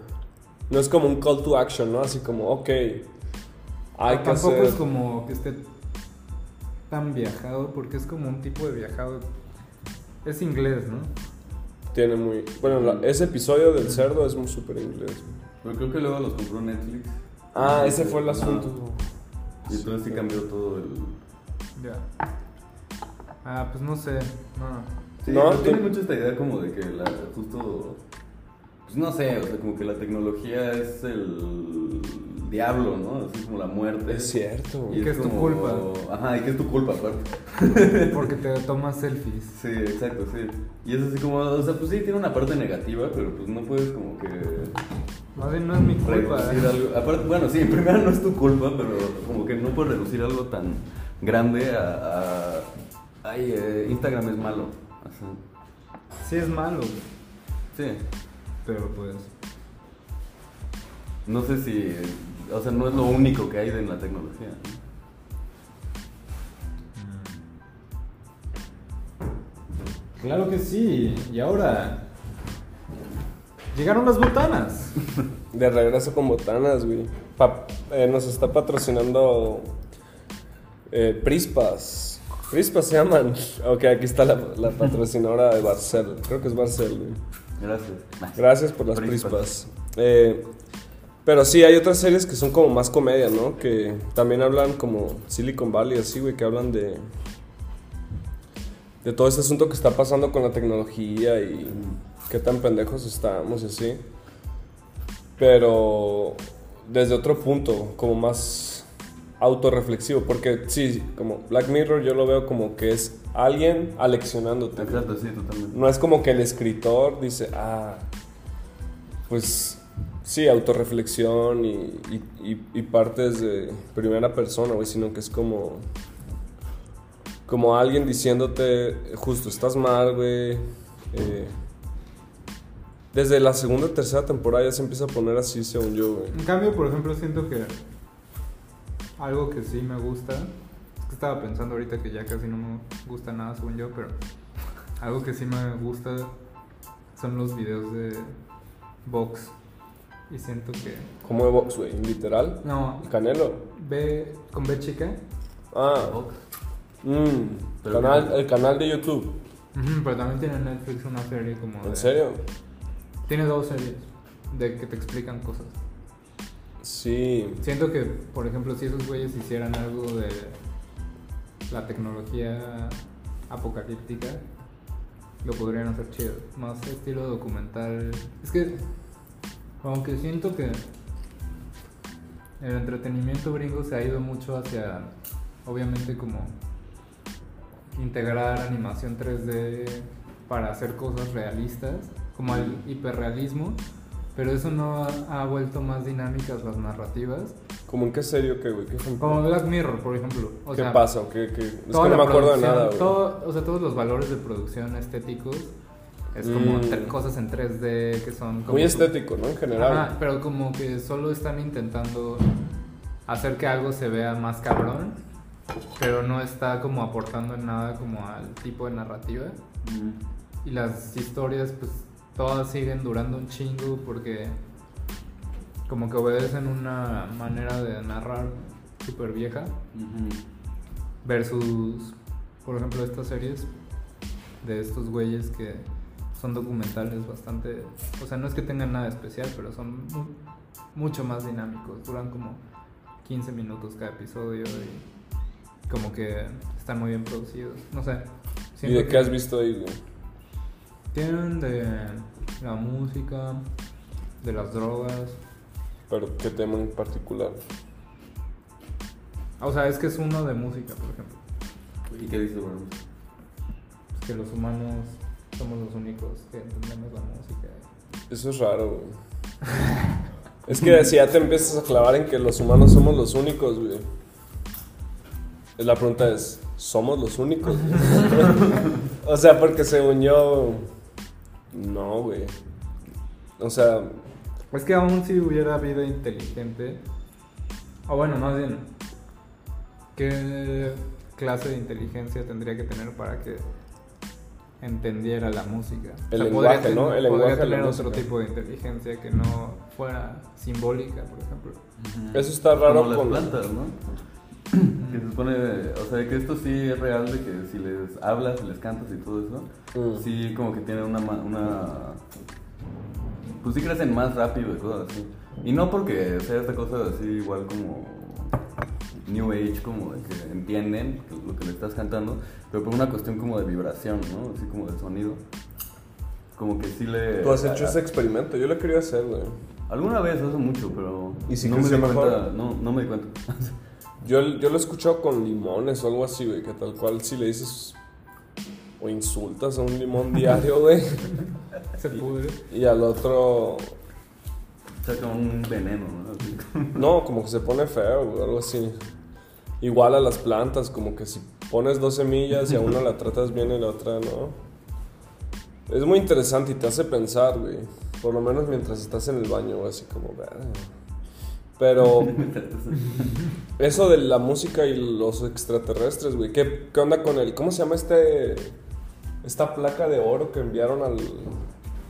No es como un call to action, ¿no? Así como, ok, hay que Tampoco hacer... es como que esté tan viajado, porque es como un tipo de viajado. Es inglés, ¿no? Tiene muy... Bueno, la- ese episodio del cerdo es muy súper inglés. Pero creo que luego los compró Netflix. Ah, ese fue el Ajá. asunto. Y entonces sí cambió todo el. Ya. Ah, pues no sé. No. Sí, No, tiene mucho esta idea como de que la, justo. Pues no sé, o sea, como que la tecnología es el diablo, ¿no? Así como la muerte. Es cierto, Y güey. que es tu culpa. Ajá, y que es tu culpa, aparte. <laughs> Porque te tomas selfies. Sí, exacto, sí. Y es así como, o sea, pues sí, tiene una parte negativa, pero pues no puedes como que bien no es mi culpa. reducir ¿eh? algo. Aparte, bueno, sí, en primera no es tu culpa, pero como que no puedes reducir algo tan grande a. a ay, eh, Instagram es malo. Sí es malo, Sí. Pero pues... No sé si. O sea, no es lo único que hay en la tecnología. Claro que sí. Y ahora... Llegaron las botanas. <laughs> De regreso con botanas, güey. Pa- eh, nos está patrocinando eh, Prispas. Prispas se llaman. Ok, aquí está la, la patrocinadora de Barcel. Creo que es Barcel, güey. Gracias. Gracias por las Prispas. Prispas. Eh, pero sí, hay otras series que son como más comedia, ¿no? Que también hablan como Silicon Valley, así, güey, que hablan de. de todo este asunto que está pasando con la tecnología y qué tan pendejos estamos y así. Pero desde otro punto, como más autorreflexivo, porque sí, como Black Mirror yo lo veo como que es alguien aleccionándote. Exacto, sí, totalmente. No es como que el escritor dice, ah, pues sí, autorreflexión y, y, y- y partes de primera persona, güey, sino que es como, como alguien diciéndote, justo, estás mal, güey. eh, desde la segunda o tercera temporada ya se empieza a poner así, según yo, güey. En cambio, por ejemplo, siento que algo que sí me gusta, que estaba pensando ahorita que ya casi no me gusta nada según yo, pero <laughs> algo que sí me gusta son los videos de Vox. Y siento que... Como de box, güey, literal. No, El Canelo. B con B chica, Ah, Vox. mm, canal, el canal de YouTube. Ujú, pero también tiene en Netflix una serie como... ¿En de- serio? Tiene dos series de que te explican cosas. Sí. Siento que, por ejemplo, si esos güeyes hicieran algo de la tecnología apocalíptica, lo podrían hacer chido. Más estilo documental. Es que, aunque siento que el entretenimiento gringo se ha ido mucho hacia, obviamente, como integrar animación 3D para hacer cosas realistas, como el hiperrealismo. Pero eso no ha, ha vuelto más dinámicas las narrativas. ¿Cómo en qué serio qué, güey? Como Black Mirror, por ejemplo. O ¿Qué sea, pasa? ¿O qué, qué? Es que no me la acuerdo de producción, nada, güey. todo- o sea, todos los valores de producción estéticos es como Mm. cosas en 3D que son como Muy estético, ¿no? En general. Ajá, pero como que solo están intentando hacer que algo se vea más cabrón, pero no está como aportando en nada como al tipo de narrativa. Mm. Y las historias, pues, todas siguen durando un chingo porque como que obedecen una manera de narrar súper vieja versus, por ejemplo, estas series de estos güeyes que son documentales bastante, o sea, no es que tengan nada especial, pero son mu- mucho más dinámicos, duran como 15 minutos cada episodio y como que están muy bien producidos, no sé. ¿Y de qué has visto ahí, güey? Tienen de la música, de las drogas, Pero qué tema en particular. o sea, es que es uno de música, por ejemplo, ¿Y qué dice, bro? Es que los humanos somos los únicos que entendemos la música. Eso es raro, güey. es que si ya te empiezas a clavar en que los humanos somos los únicos, güey. La pregunta es, ¿somos los únicos? <laughs> o sea, porque según yo, no, güey. O sea, Es que aún si hubiera vida inteligente, o bueno, más bien, ¿qué clase de inteligencia tendría que tener para que entendiera la música? El podría lenguaje, tener- ¿no? El podría lenguaje la tener otro música. tipo de inteligencia que no fuera simbólica, por ejemplo. Eso está raro Como las con- plantas, ¿no? que se supone, o sea, que esto sí es real de que si les hablas, si les cantas y todo eso, Mm. sí como que tienen una, ma- una... Pues sí crecen más rápido y cosas así. Y no porque sea esta cosa así igual como New Age, como de que entienden lo que le estás cantando, pero por una cuestión como de vibración, ¿no? Así como de sonido. Como que sí le... tú has hecho ese experimento, yo lo quería hacer, güey. Alguna vez, hace mucho, pero ¿Y si no me di mejor? cuenta. No, no me di cuenta. <laughs> Yo, yo lo he escuchado con limones o algo así, güey, que tal cual si le dices o insultas a un limón diario, güey, <laughs> <laughs> Se pudre. y al otro, Saca un veneno, ¿no? No, como que se pone feo, güey, algo así. Igual a las plantas, como que si pones dos semillas y a una la tratas bien y la otra no. Es muy interesante y te hace pensar, güey. Por lo menos mientras estás en el baño, güey, así como, "Verga". Pero <laughs> eso de la música y los extraterrestres, güey. ¿Qué, ¿Qué onda con el. ¿Cómo se llama este. Esta placa de oro que enviaron al.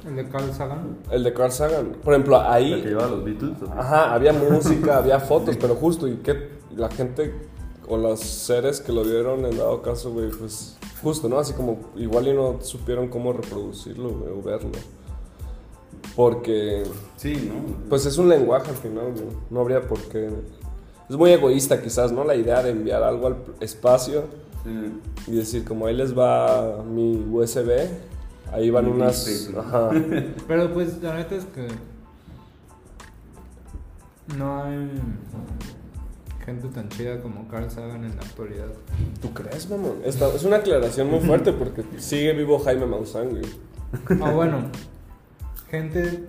El de Carl Sagan. El de Carl Sagan? Por ejemplo, La que ahí. llevaba los Beatles. Ajá, había música, había fotos, pero justo, y que la gente o los seres que lo vieron en dado caso, güey, pues justo, ¿no? Así como igual y no supieron cómo reproducirlo, güey, o verlo. Porque, Sí, ¿no? pues es un lenguaje al final, güey. No habría por qué. Es muy egoísta quizás, ¿no? La idea de enviar algo al espacio Sí. y decir como ahí les va mi USB, ahí van Mi unas... mixtape, ¿no? Ajá. <laughs> Pero pues la neta es que no hay gente tan chida como Carl Sagan en la actualidad. ¿Tú crees, mamón? Esta- es una aclaración muy fuerte porque sigue vivo Jaime Maussan, güey. Ah, bueno, gente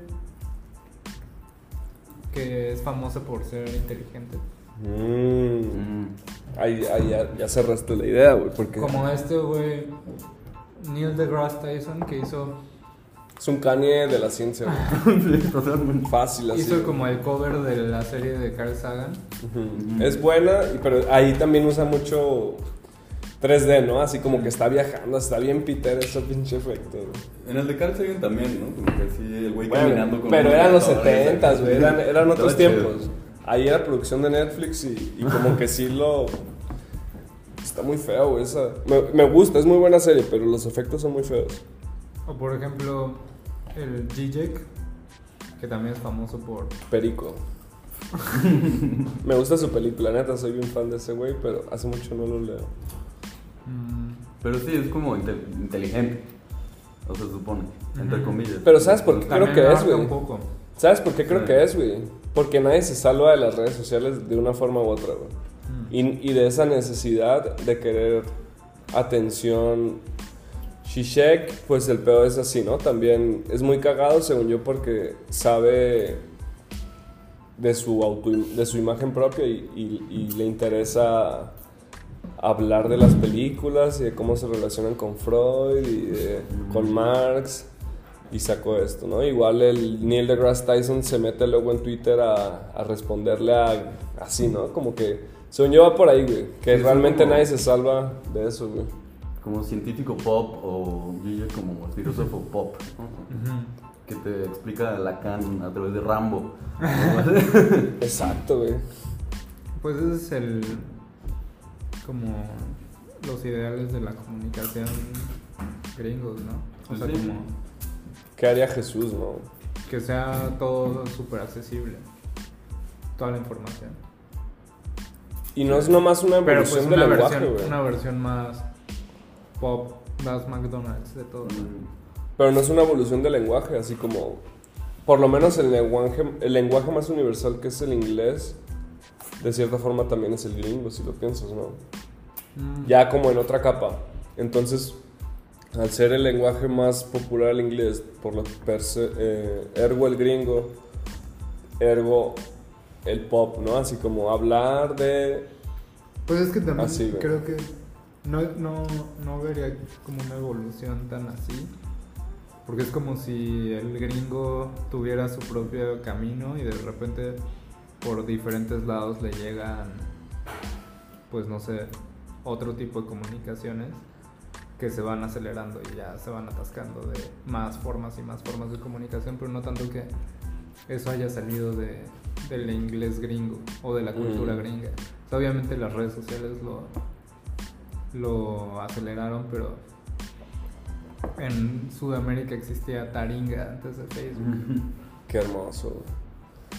que es famosa por ser inteligente. Mm. Mm. Ahí, ahí ya, ya cerraste la idea, güey, porque Como este güey, Neil deGrasse Tyson, que hizo, es un Kanye de la ciencia, güey. <laughs> Sí, totalmente. Fácil así. hizo como el cover de la serie de Carl Sagan. Es buena, y- pero ahí también usa mucho 3D, ¿no? Así como que está viajando, está bien Peter ese pinche efecto. güey. En el de Carl Sagan también, ¿no? Como que así el güey Bueno, caminando con pero eran los tractores, 70 güey, eran, eran otros chido. Ahí era producción de Netflix y, y como que sí lo... Está muy feo, güey, esa... Me, me gusta, es muy buena serie, pero los efectos son muy feos. O por ejemplo, el Zizek, que también es famoso por... Perico. <laughs> me gusta su película, neta, soy bien fan de ese güey, pero hace mucho no lo leo. mm, Pero sí, es como inte- inteligente. O se supone, entre comillas. Pero ¿sabes por qué creo que es, güey? un poco. ¿Sabes por qué creo Sí. que es, güey? Porque nadie se salva de las redes sociales de una forma u otra, güey. Mm. Y, y de esa necesidad de querer atención. Shishek, pues el peor es así, ¿no? También es muy cagado, según yo, porque sabe de su, auto, de su imagen propia y, y- y le interesa hablar de las películas y de cómo se relacionan con Freud y de- con Marx y sacó esto, ¿no? Igual el Neil deGrasse Tyson se mete luego en Twitter a, a responderle a así, ¿no? Como que según yo va por ahí, güey, que Sí, realmente como- nadie se salva de eso, güey. Como científico pop o como filósofo pop. Que te explica Lacan a través de Rambo. <laughs> Exacto, güey. Pues ese es el. como. los ideales de la comunicación gringos, ¿no? O sea, Sí. como. ¿Qué haría Jesús, no? que sea todo súper accesible. Toda la información. Y no es nomás una Pero evolución pues del una lenguaje, versión, güey. una versión más pop, más McDonald's de todo. Mm. Pero no es una evolución del lenguaje, así como. Por lo menos el lenguaje, el lenguaje más universal que es el inglés, de cierta forma también es el gringo, si lo piensas, ¿no? Mm. Ya como en otra capa. Entonces, al ser el lenguaje más popular el inglés, por lo per se, eh, ergo el gringo, ergo el pop, ¿no? Así como hablar de Pues es que también Así, creo que no, no, no vería como una evolución tan así. Porque es como si el gringo tuviera su propio camino y de repente por diferentes lados le llegan, pues no sé, otro tipo de comunicaciones que se van acelerando y ya se van atascando de más formas y más formas de comunicación, pero no tanto que eso haya salido de, del inglés gringo o de la cultura Mm. gringa. O sea, obviamente las redes sociales lo, lo aceleraron, pero en Sudamérica existía Taringa antes de Facebook. <laughs> Qué hermoso.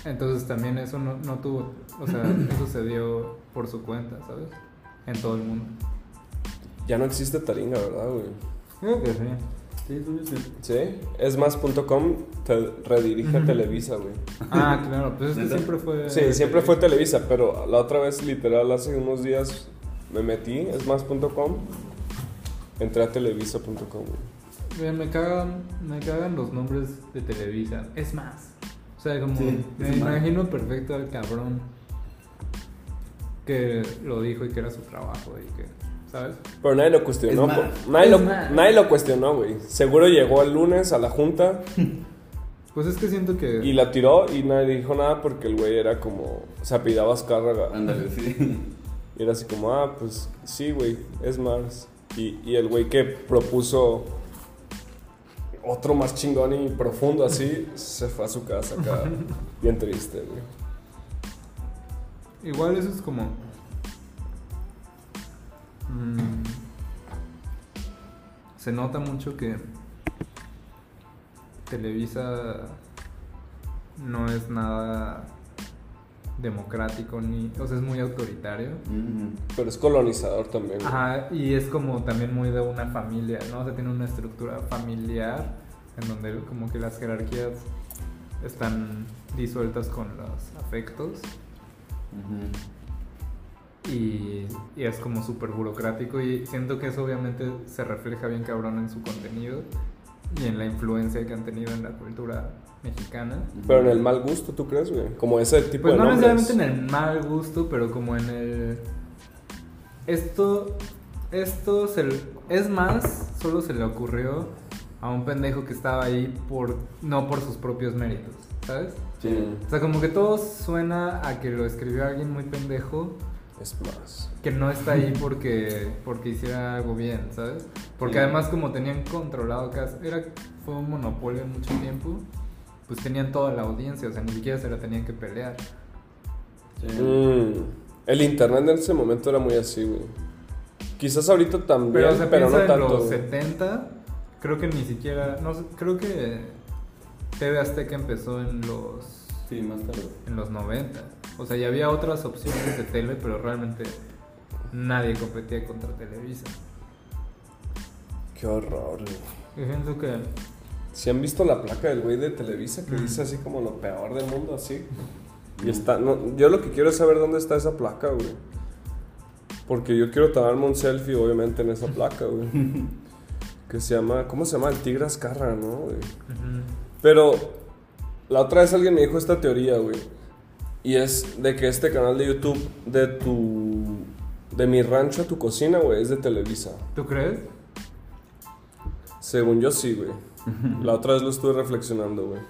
Entonces también eso no, no tuvo, o sea, eso se dio por su cuenta, ¿sabes? En todo el mundo. Ya no existe Taringa, ¿verdad, güey? Creo que sí. Sí, yo sí. Sí, es más.com te redirige a. Televisa, güey. Ah, claro, pues es siempre fue... Sí, siempre fue Televisa, pero la otra vez, literal, hace unos días me metí, es más.com, entré a televisa.com, güey. Me cagan, me cagan los nombres de Televisa. Es más. O sea, como Sí, me más. imagino perfecto al cabrón que lo dijo y que era su trabajo y que, ¿sabes? Pero nadie lo cuestionó. Más. nadie, Es lo, más. nadie lo cuestionó, güey. Seguro llegó el lunes a la junta <laughs> Pues es que siento que... y la tiró y nadie dijo nada porque el güey era como, se apellidaba Azcárraga. Ándale, sí. Y era así como, ah, pues sí, güey, es Mars. Y, y el güey que propuso otro más chingón y profundo así, <laughs> se fue a su casa acá, bien triste, güey. Igual eso es como... mm, se nota mucho que Televisa no es nada democrático ni... O sea, es muy autoritario. Ujú. Pero es colonizador también. Ajá, y es como también muy de una familia, ¿no? O sea, tiene una estructura familiar en donde como que las jerarquías están disueltas con los afectos. Y, y es como súper burocrático y siento que eso obviamente se refleja bien cabrón en su contenido y en la influencia que han tenido en la cultura mexicana. Pero en el mal gusto, ¿tú crees, güey? Como ese tipo Pues de no necesariamente en el mal gusto, pero como en el... Esto, esto se, es más, solo se le ocurrió a un pendejo que estaba ahí por no por sus propios méritos, ¿sabes? Sí. O sea, como que todo suena a que lo escribió alguien muy pendejo Es más. que no está ahí porque, porque hiciera algo bien, ¿sabes? Porque Sí. además como tenían controlado casi, era, fue un monopolio mucho tiempo, pues tenían toda la audiencia, o sea, ni siquiera se la tenían que pelear. Sí. Mm, el internet en ese momento era muy así, güey. Quizás ahorita también, Pero pero, se piensa no en tanto. los güey. 70, creo que ni siquiera, no sé, creo que TV Azteca empezó en los Sí, más tarde. en los 90. O sea, ya había otras opciones de tele, pero realmente nadie competía contra Televisa. Qué horror, güey. Y siento que Si han visto la placa del güey de Televisa que Mm. dice así como lo peor del mundo, así. Y está, no, yo lo que quiero es saber dónde está esa placa, güey. Porque yo quiero tomarme un selfie, obviamente, en esa placa, güey. <laughs> que se llama, ¿cómo se llama? El Tigre Azcarra, ¿no, güey? Pero la otra vez alguien me dijo esta teoría, güey. Y es de que este canal de YouTube de tu... De mi rancho a tu cocina, güey, es de Televisa. ¿tú crees? Según yo sí, güey. <laughs> La otra vez lo estuve reflexionando, güey.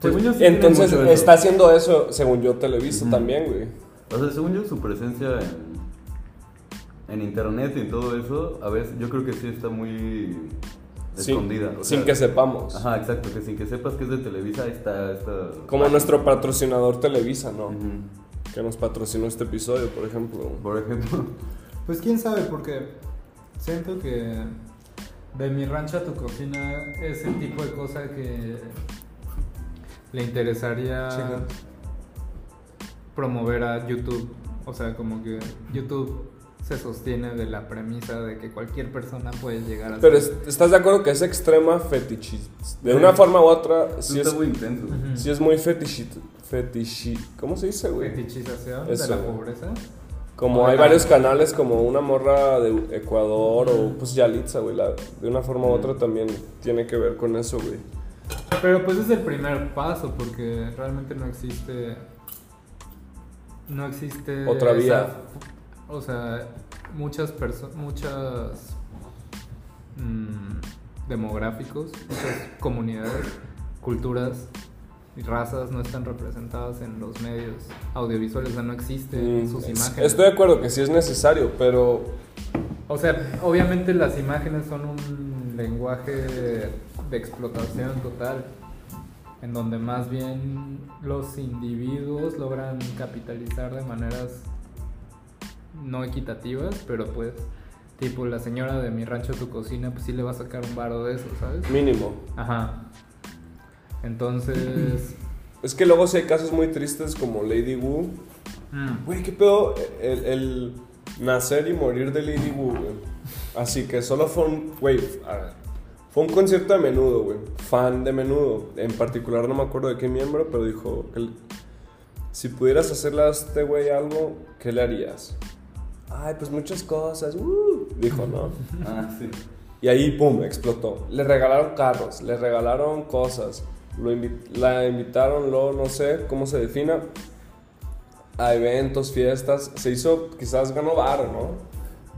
Según yo sí tiene Entonces mucho está haciendo eso, según yo, Televisa Ujú. también, güey. O sea, según yo, su presencia en, en internet y en todo eso, a veces yo creo que sí está muy Sin- escondida. o sin sea, que sepamos. Ajá, exacto, que sin que sepas que es de Televisa, está. está Como nuestro patrocinador Televisa, ¿no? Que nos patrocinó este episodio, por ejemplo. Por ejemplo. <laughs> Pues quién sabe, porque siento que de mi rancho a tu cocina es el tipo de cosa que le interesaría Chica. promover a YouTube. O sea, como que YouTube se sostiene de la premisa de que cualquier persona puede llegar a Pero ser- ¿estás de acuerdo que es extrema fetichista? De una forma u otra, sí es, muy intenso. Sí es muy fetichista. Fetichi, ¿Cómo se dice, güey? fetichización Eso. de la pobreza. Como Ay, hay varios canales, como una morra de Ecuador o pues Yalitza, güey. la- De una forma u otra también tiene que ver con eso, güey. Pero pues es el primer paso porque realmente no existe no existe. Otra esa- vía. O sea, muchas personas. Muchas. mm, demográficos, muchas comunidades, culturas y razas no están representadas en los medios audiovisuales, o sea, no existen Mm, sus es- imágenes. Estoy de acuerdo que sí es necesario, pero O sea, obviamente las imágenes son un lenguaje de explotación total, en donde más bien los individuos logran capitalizar de maneras no equitativas, pero pues, tipo la señora de mi rancho tu cocina, pues sí le va a sacar un varo de eso, ¿sabes? mínimo. Ajá. Entonces... Es que luego sí hay casos muy tristes como Lady Wu. mm, Güey, qué pedo el, el nacer y morir de Lady Wu, güey. Así que solo fue un, güey, fue un concierto de menudo, güey. Fan de menudo. En particular no me acuerdo de qué miembro, pero dijo que si pudieras hacerle a este güey algo, ¿qué le harías? Ay, pues muchas cosas. uh", dijo, ¿no? Ah, sí. Y ahí, pum, explotó. Le regalaron carros, le regalaron cosas. Lo invi- la invitaron, lo, no sé cómo se defina, a eventos, fiestas. Se hizo, quizás ganó bar, ¿no?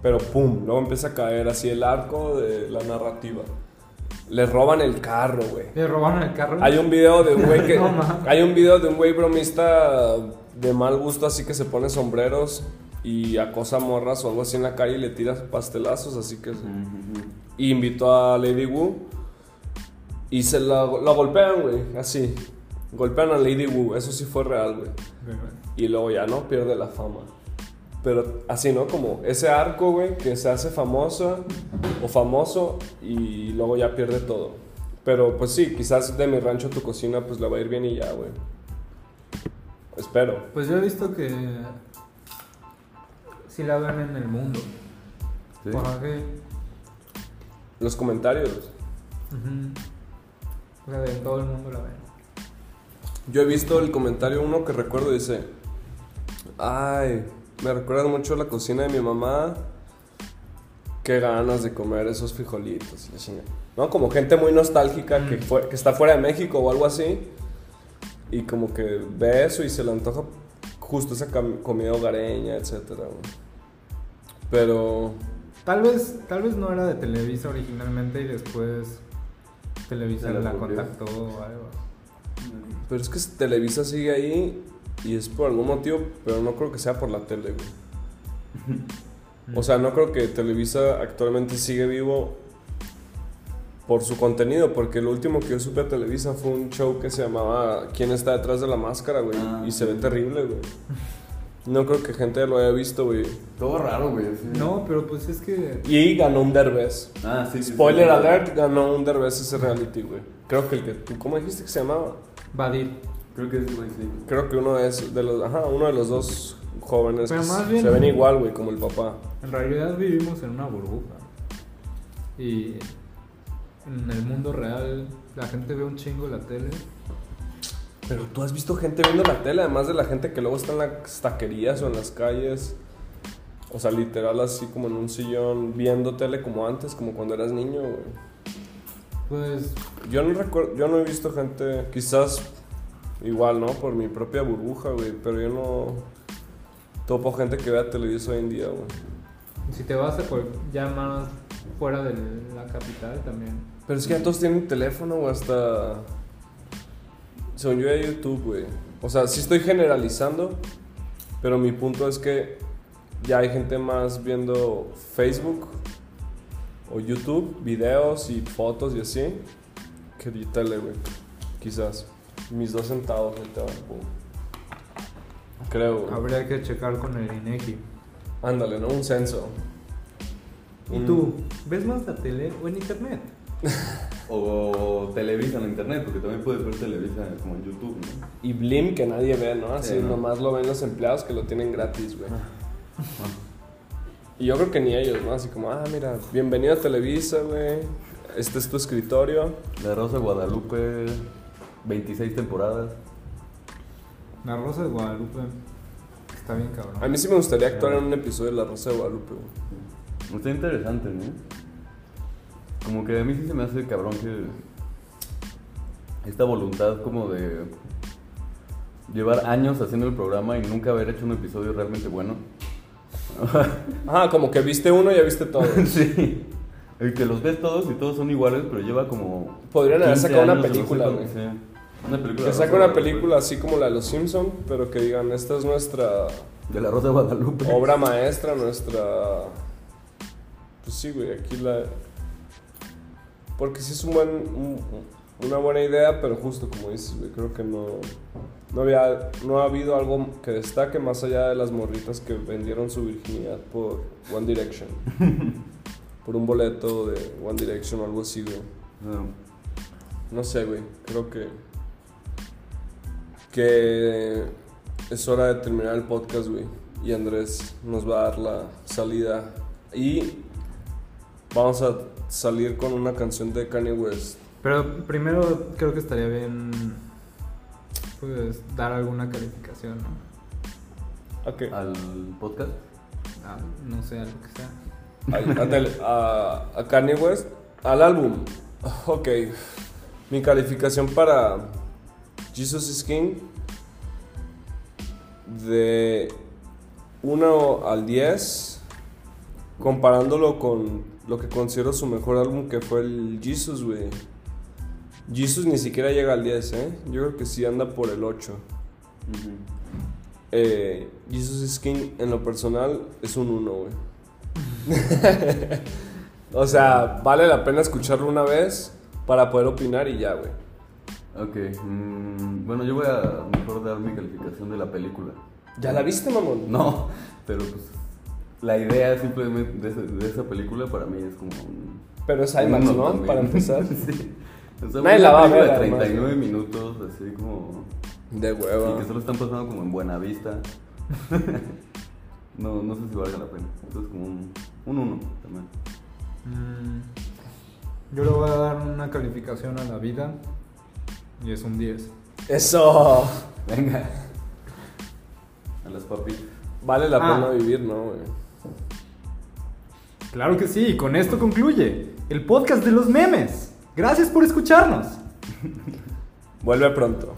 Pero pum, luego empieza a caer así el arco de la narrativa. Le roban el carro, güey. ¿Le robaron el carro? Hay un video de un güey <laughs> que. No, hay un video de un güey bromista de mal gusto, así que se pone sombreros y acosa morras o algo así en la calle y le tira pastelazos, así que. Ujú. Y invitó a Lady Wu y se la, la golpean, güey, así. Golpean a Lady Wu, eso sí fue real, güey. Y luego ya no pierde la fama. Pero así, ¿no? Como ese arco, güey, que se hace famoso o famoso y luego ya pierde todo. Pero pues sí, quizás de mi rancho a tu cocina pues le va a ir bien y ya, güey. Espero. Pues yo he visto que sí la ven en el mundo. Sí. Jorge, Los comentarios. ujú. O sea, en todo el mundo la ven. Yo he visto el comentario uno que recuerdo dice, ay, me recuerda mucho la cocina de mi mamá. Qué ganas de comer esos frijolitos. la chingada". No, como gente muy nostálgica que, fue, que está fuera de México o algo así. Y como que ve eso y se le antoja justo esa comida hogareña, etcétera. güey. Pero Tal vez, tal vez no era de Televisa originalmente y después Televisa la contactó o algo. Pero es que Televisa sigue ahí y es por algún motivo, pero no creo que sea por la tele, güey. <laughs> O sea, no creo que Televisa actualmente sigue vivo por su contenido, porque lo último que yo supe a Televisa fue un show que se llamaba ¿Quién está detrás de la máscara, güey? Ah, y se ve terrible, güey. <laughs> No creo que gente lo haya visto, güey. Todo raro, güey. así. No, pero pues es que. Y ganó un Derbez. Ah, sí, sí, Spoiler sí. alert, ganó un Derbez ese reality, güey. Creo que el que tú, ¿cómo dijiste que se llamaba? Badir. Creo que sí, güey, sí. Creo que uno es de los, ajá, uno de los dos jóvenes Pero que más se- bien- se ven igual, güey, como el papá. En realidad vivimos en una burbuja. Y en el mundo real la gente ve un chingo la tele. Pero tú has visto gente viendo la tele, además de la gente que luego está en las taquerías o en las calles. O sea, literal así como en un sillón viendo tele como antes, como cuando eras niño, güey. Pues Yo no recuerdo, yo no he visto gente, quizás igual, ¿no? Por mi propia burbuja, güey, pero yo no topo gente que vea televisión hoy en día, güey. si te vas a cual- ya más fuera de la capital también. Pero es que ya todos tienen teléfono o hasta. Según yo de YouTube, güey. O sea, sí estoy generalizando, pero mi punto es que ya hay gente más viendo Facebook o YouTube, videos y fotos y así, que de tele, güey. Quizás. Mis dos centavos. Creo, güey. Habría que checar con el INEGI. Ándale, ¿no? Un censo. ¿Y Un- tú? ¿Ves más la tele o en internet? <laughs> O Televisa en internet, porque también puedes ver Televisa como en YouTube, ¿no? Y Blim que nadie ve, ¿no? Así Sí, ¿no? nomás lo ven los empleados que lo tienen gratis, güey. Y yo creo que ni ellos, ¿no? Así como, ah, mira, bienvenido a Televisa, güey. Este es tu escritorio. La Rosa de Guadalupe, 26 temporadas. La Rosa de Guadalupe está bien cabrón. A mí sí me gustaría actuar en un episodio de La Rosa de Guadalupe, güey. Está interesante, ¿no? Como que a mí sí se me hace cabrón que esta voluntad como de llevar años haciendo el programa y nunca haber hecho un episodio realmente bueno. <laughs> Ah, como que viste uno y ya viste todo. <laughs> sí. El que los ves todos y todos son iguales, pero lleva como. Podrían haber 15 sacado una película, güey. sí. Una película. Que Rosa una película así como la de los Simpson, pero que digan, esta es nuestra De la Rosa de Guadalupe. obra maestra, nuestra... Pues sí, güey, aquí la... Porque sí es un buen, un- una buena idea, pero justo como dices, güey, creo que no, no, había, no ha habido algo que destaque más allá de las morritas que vendieron su virginidad por One Direction. <laughs> por un boleto de One Direction o algo así, güey. No. No sé, güey. Creo que. Que es hora de terminar el podcast, güey. Y Andrés nos va a dar la salida. Y vamos a salir con una canción de Kanye West. Pero primero creo que estaría bien pues dar alguna calificación, ¿no? Ok. Al podcast. Ah, no sé, algo que sea. A, a a- a Kanye West. Al álbum. Ok. Mi calificación para Jesus is King. De 1 al 10. Comparándolo con lo que considero su mejor álbum que fue el Jesus, güey. Jesus ni siquiera llega al 10, ¿eh? Yo creo que sí anda por el 8. Eh, Jesus is King en lo personal es un 1, güey. <laughs> o sea, vale la pena escucharlo una vez para poder opinar y ya, güey. Ok. mm, bueno, yo voy a mejor dar mi calificación de la película. ¿Ya la viste, mamón? No, <laughs> pero pues. La idea simplemente de, esa- de esa película para mí es como un. Pero es IMAX, ¿no? también. Para empezar. <laughs> sí. O sea, Nadie la va a ver, de además, 39 minutos, así como. De hueva. que solo están pasando como en buena vista. <laughs> no, no sé si valga la pena. Entonces, como un, un uno también. Mm, yo le voy a dar una calificación a la vida y es un 10. Eso. Venga. A las papi. Vale la Ah. pena vivir, ¿no, güey? Claro que sí, con esto concluye el podcast de los memes. Gracias por escucharnos. <laughs> Vuelve pronto.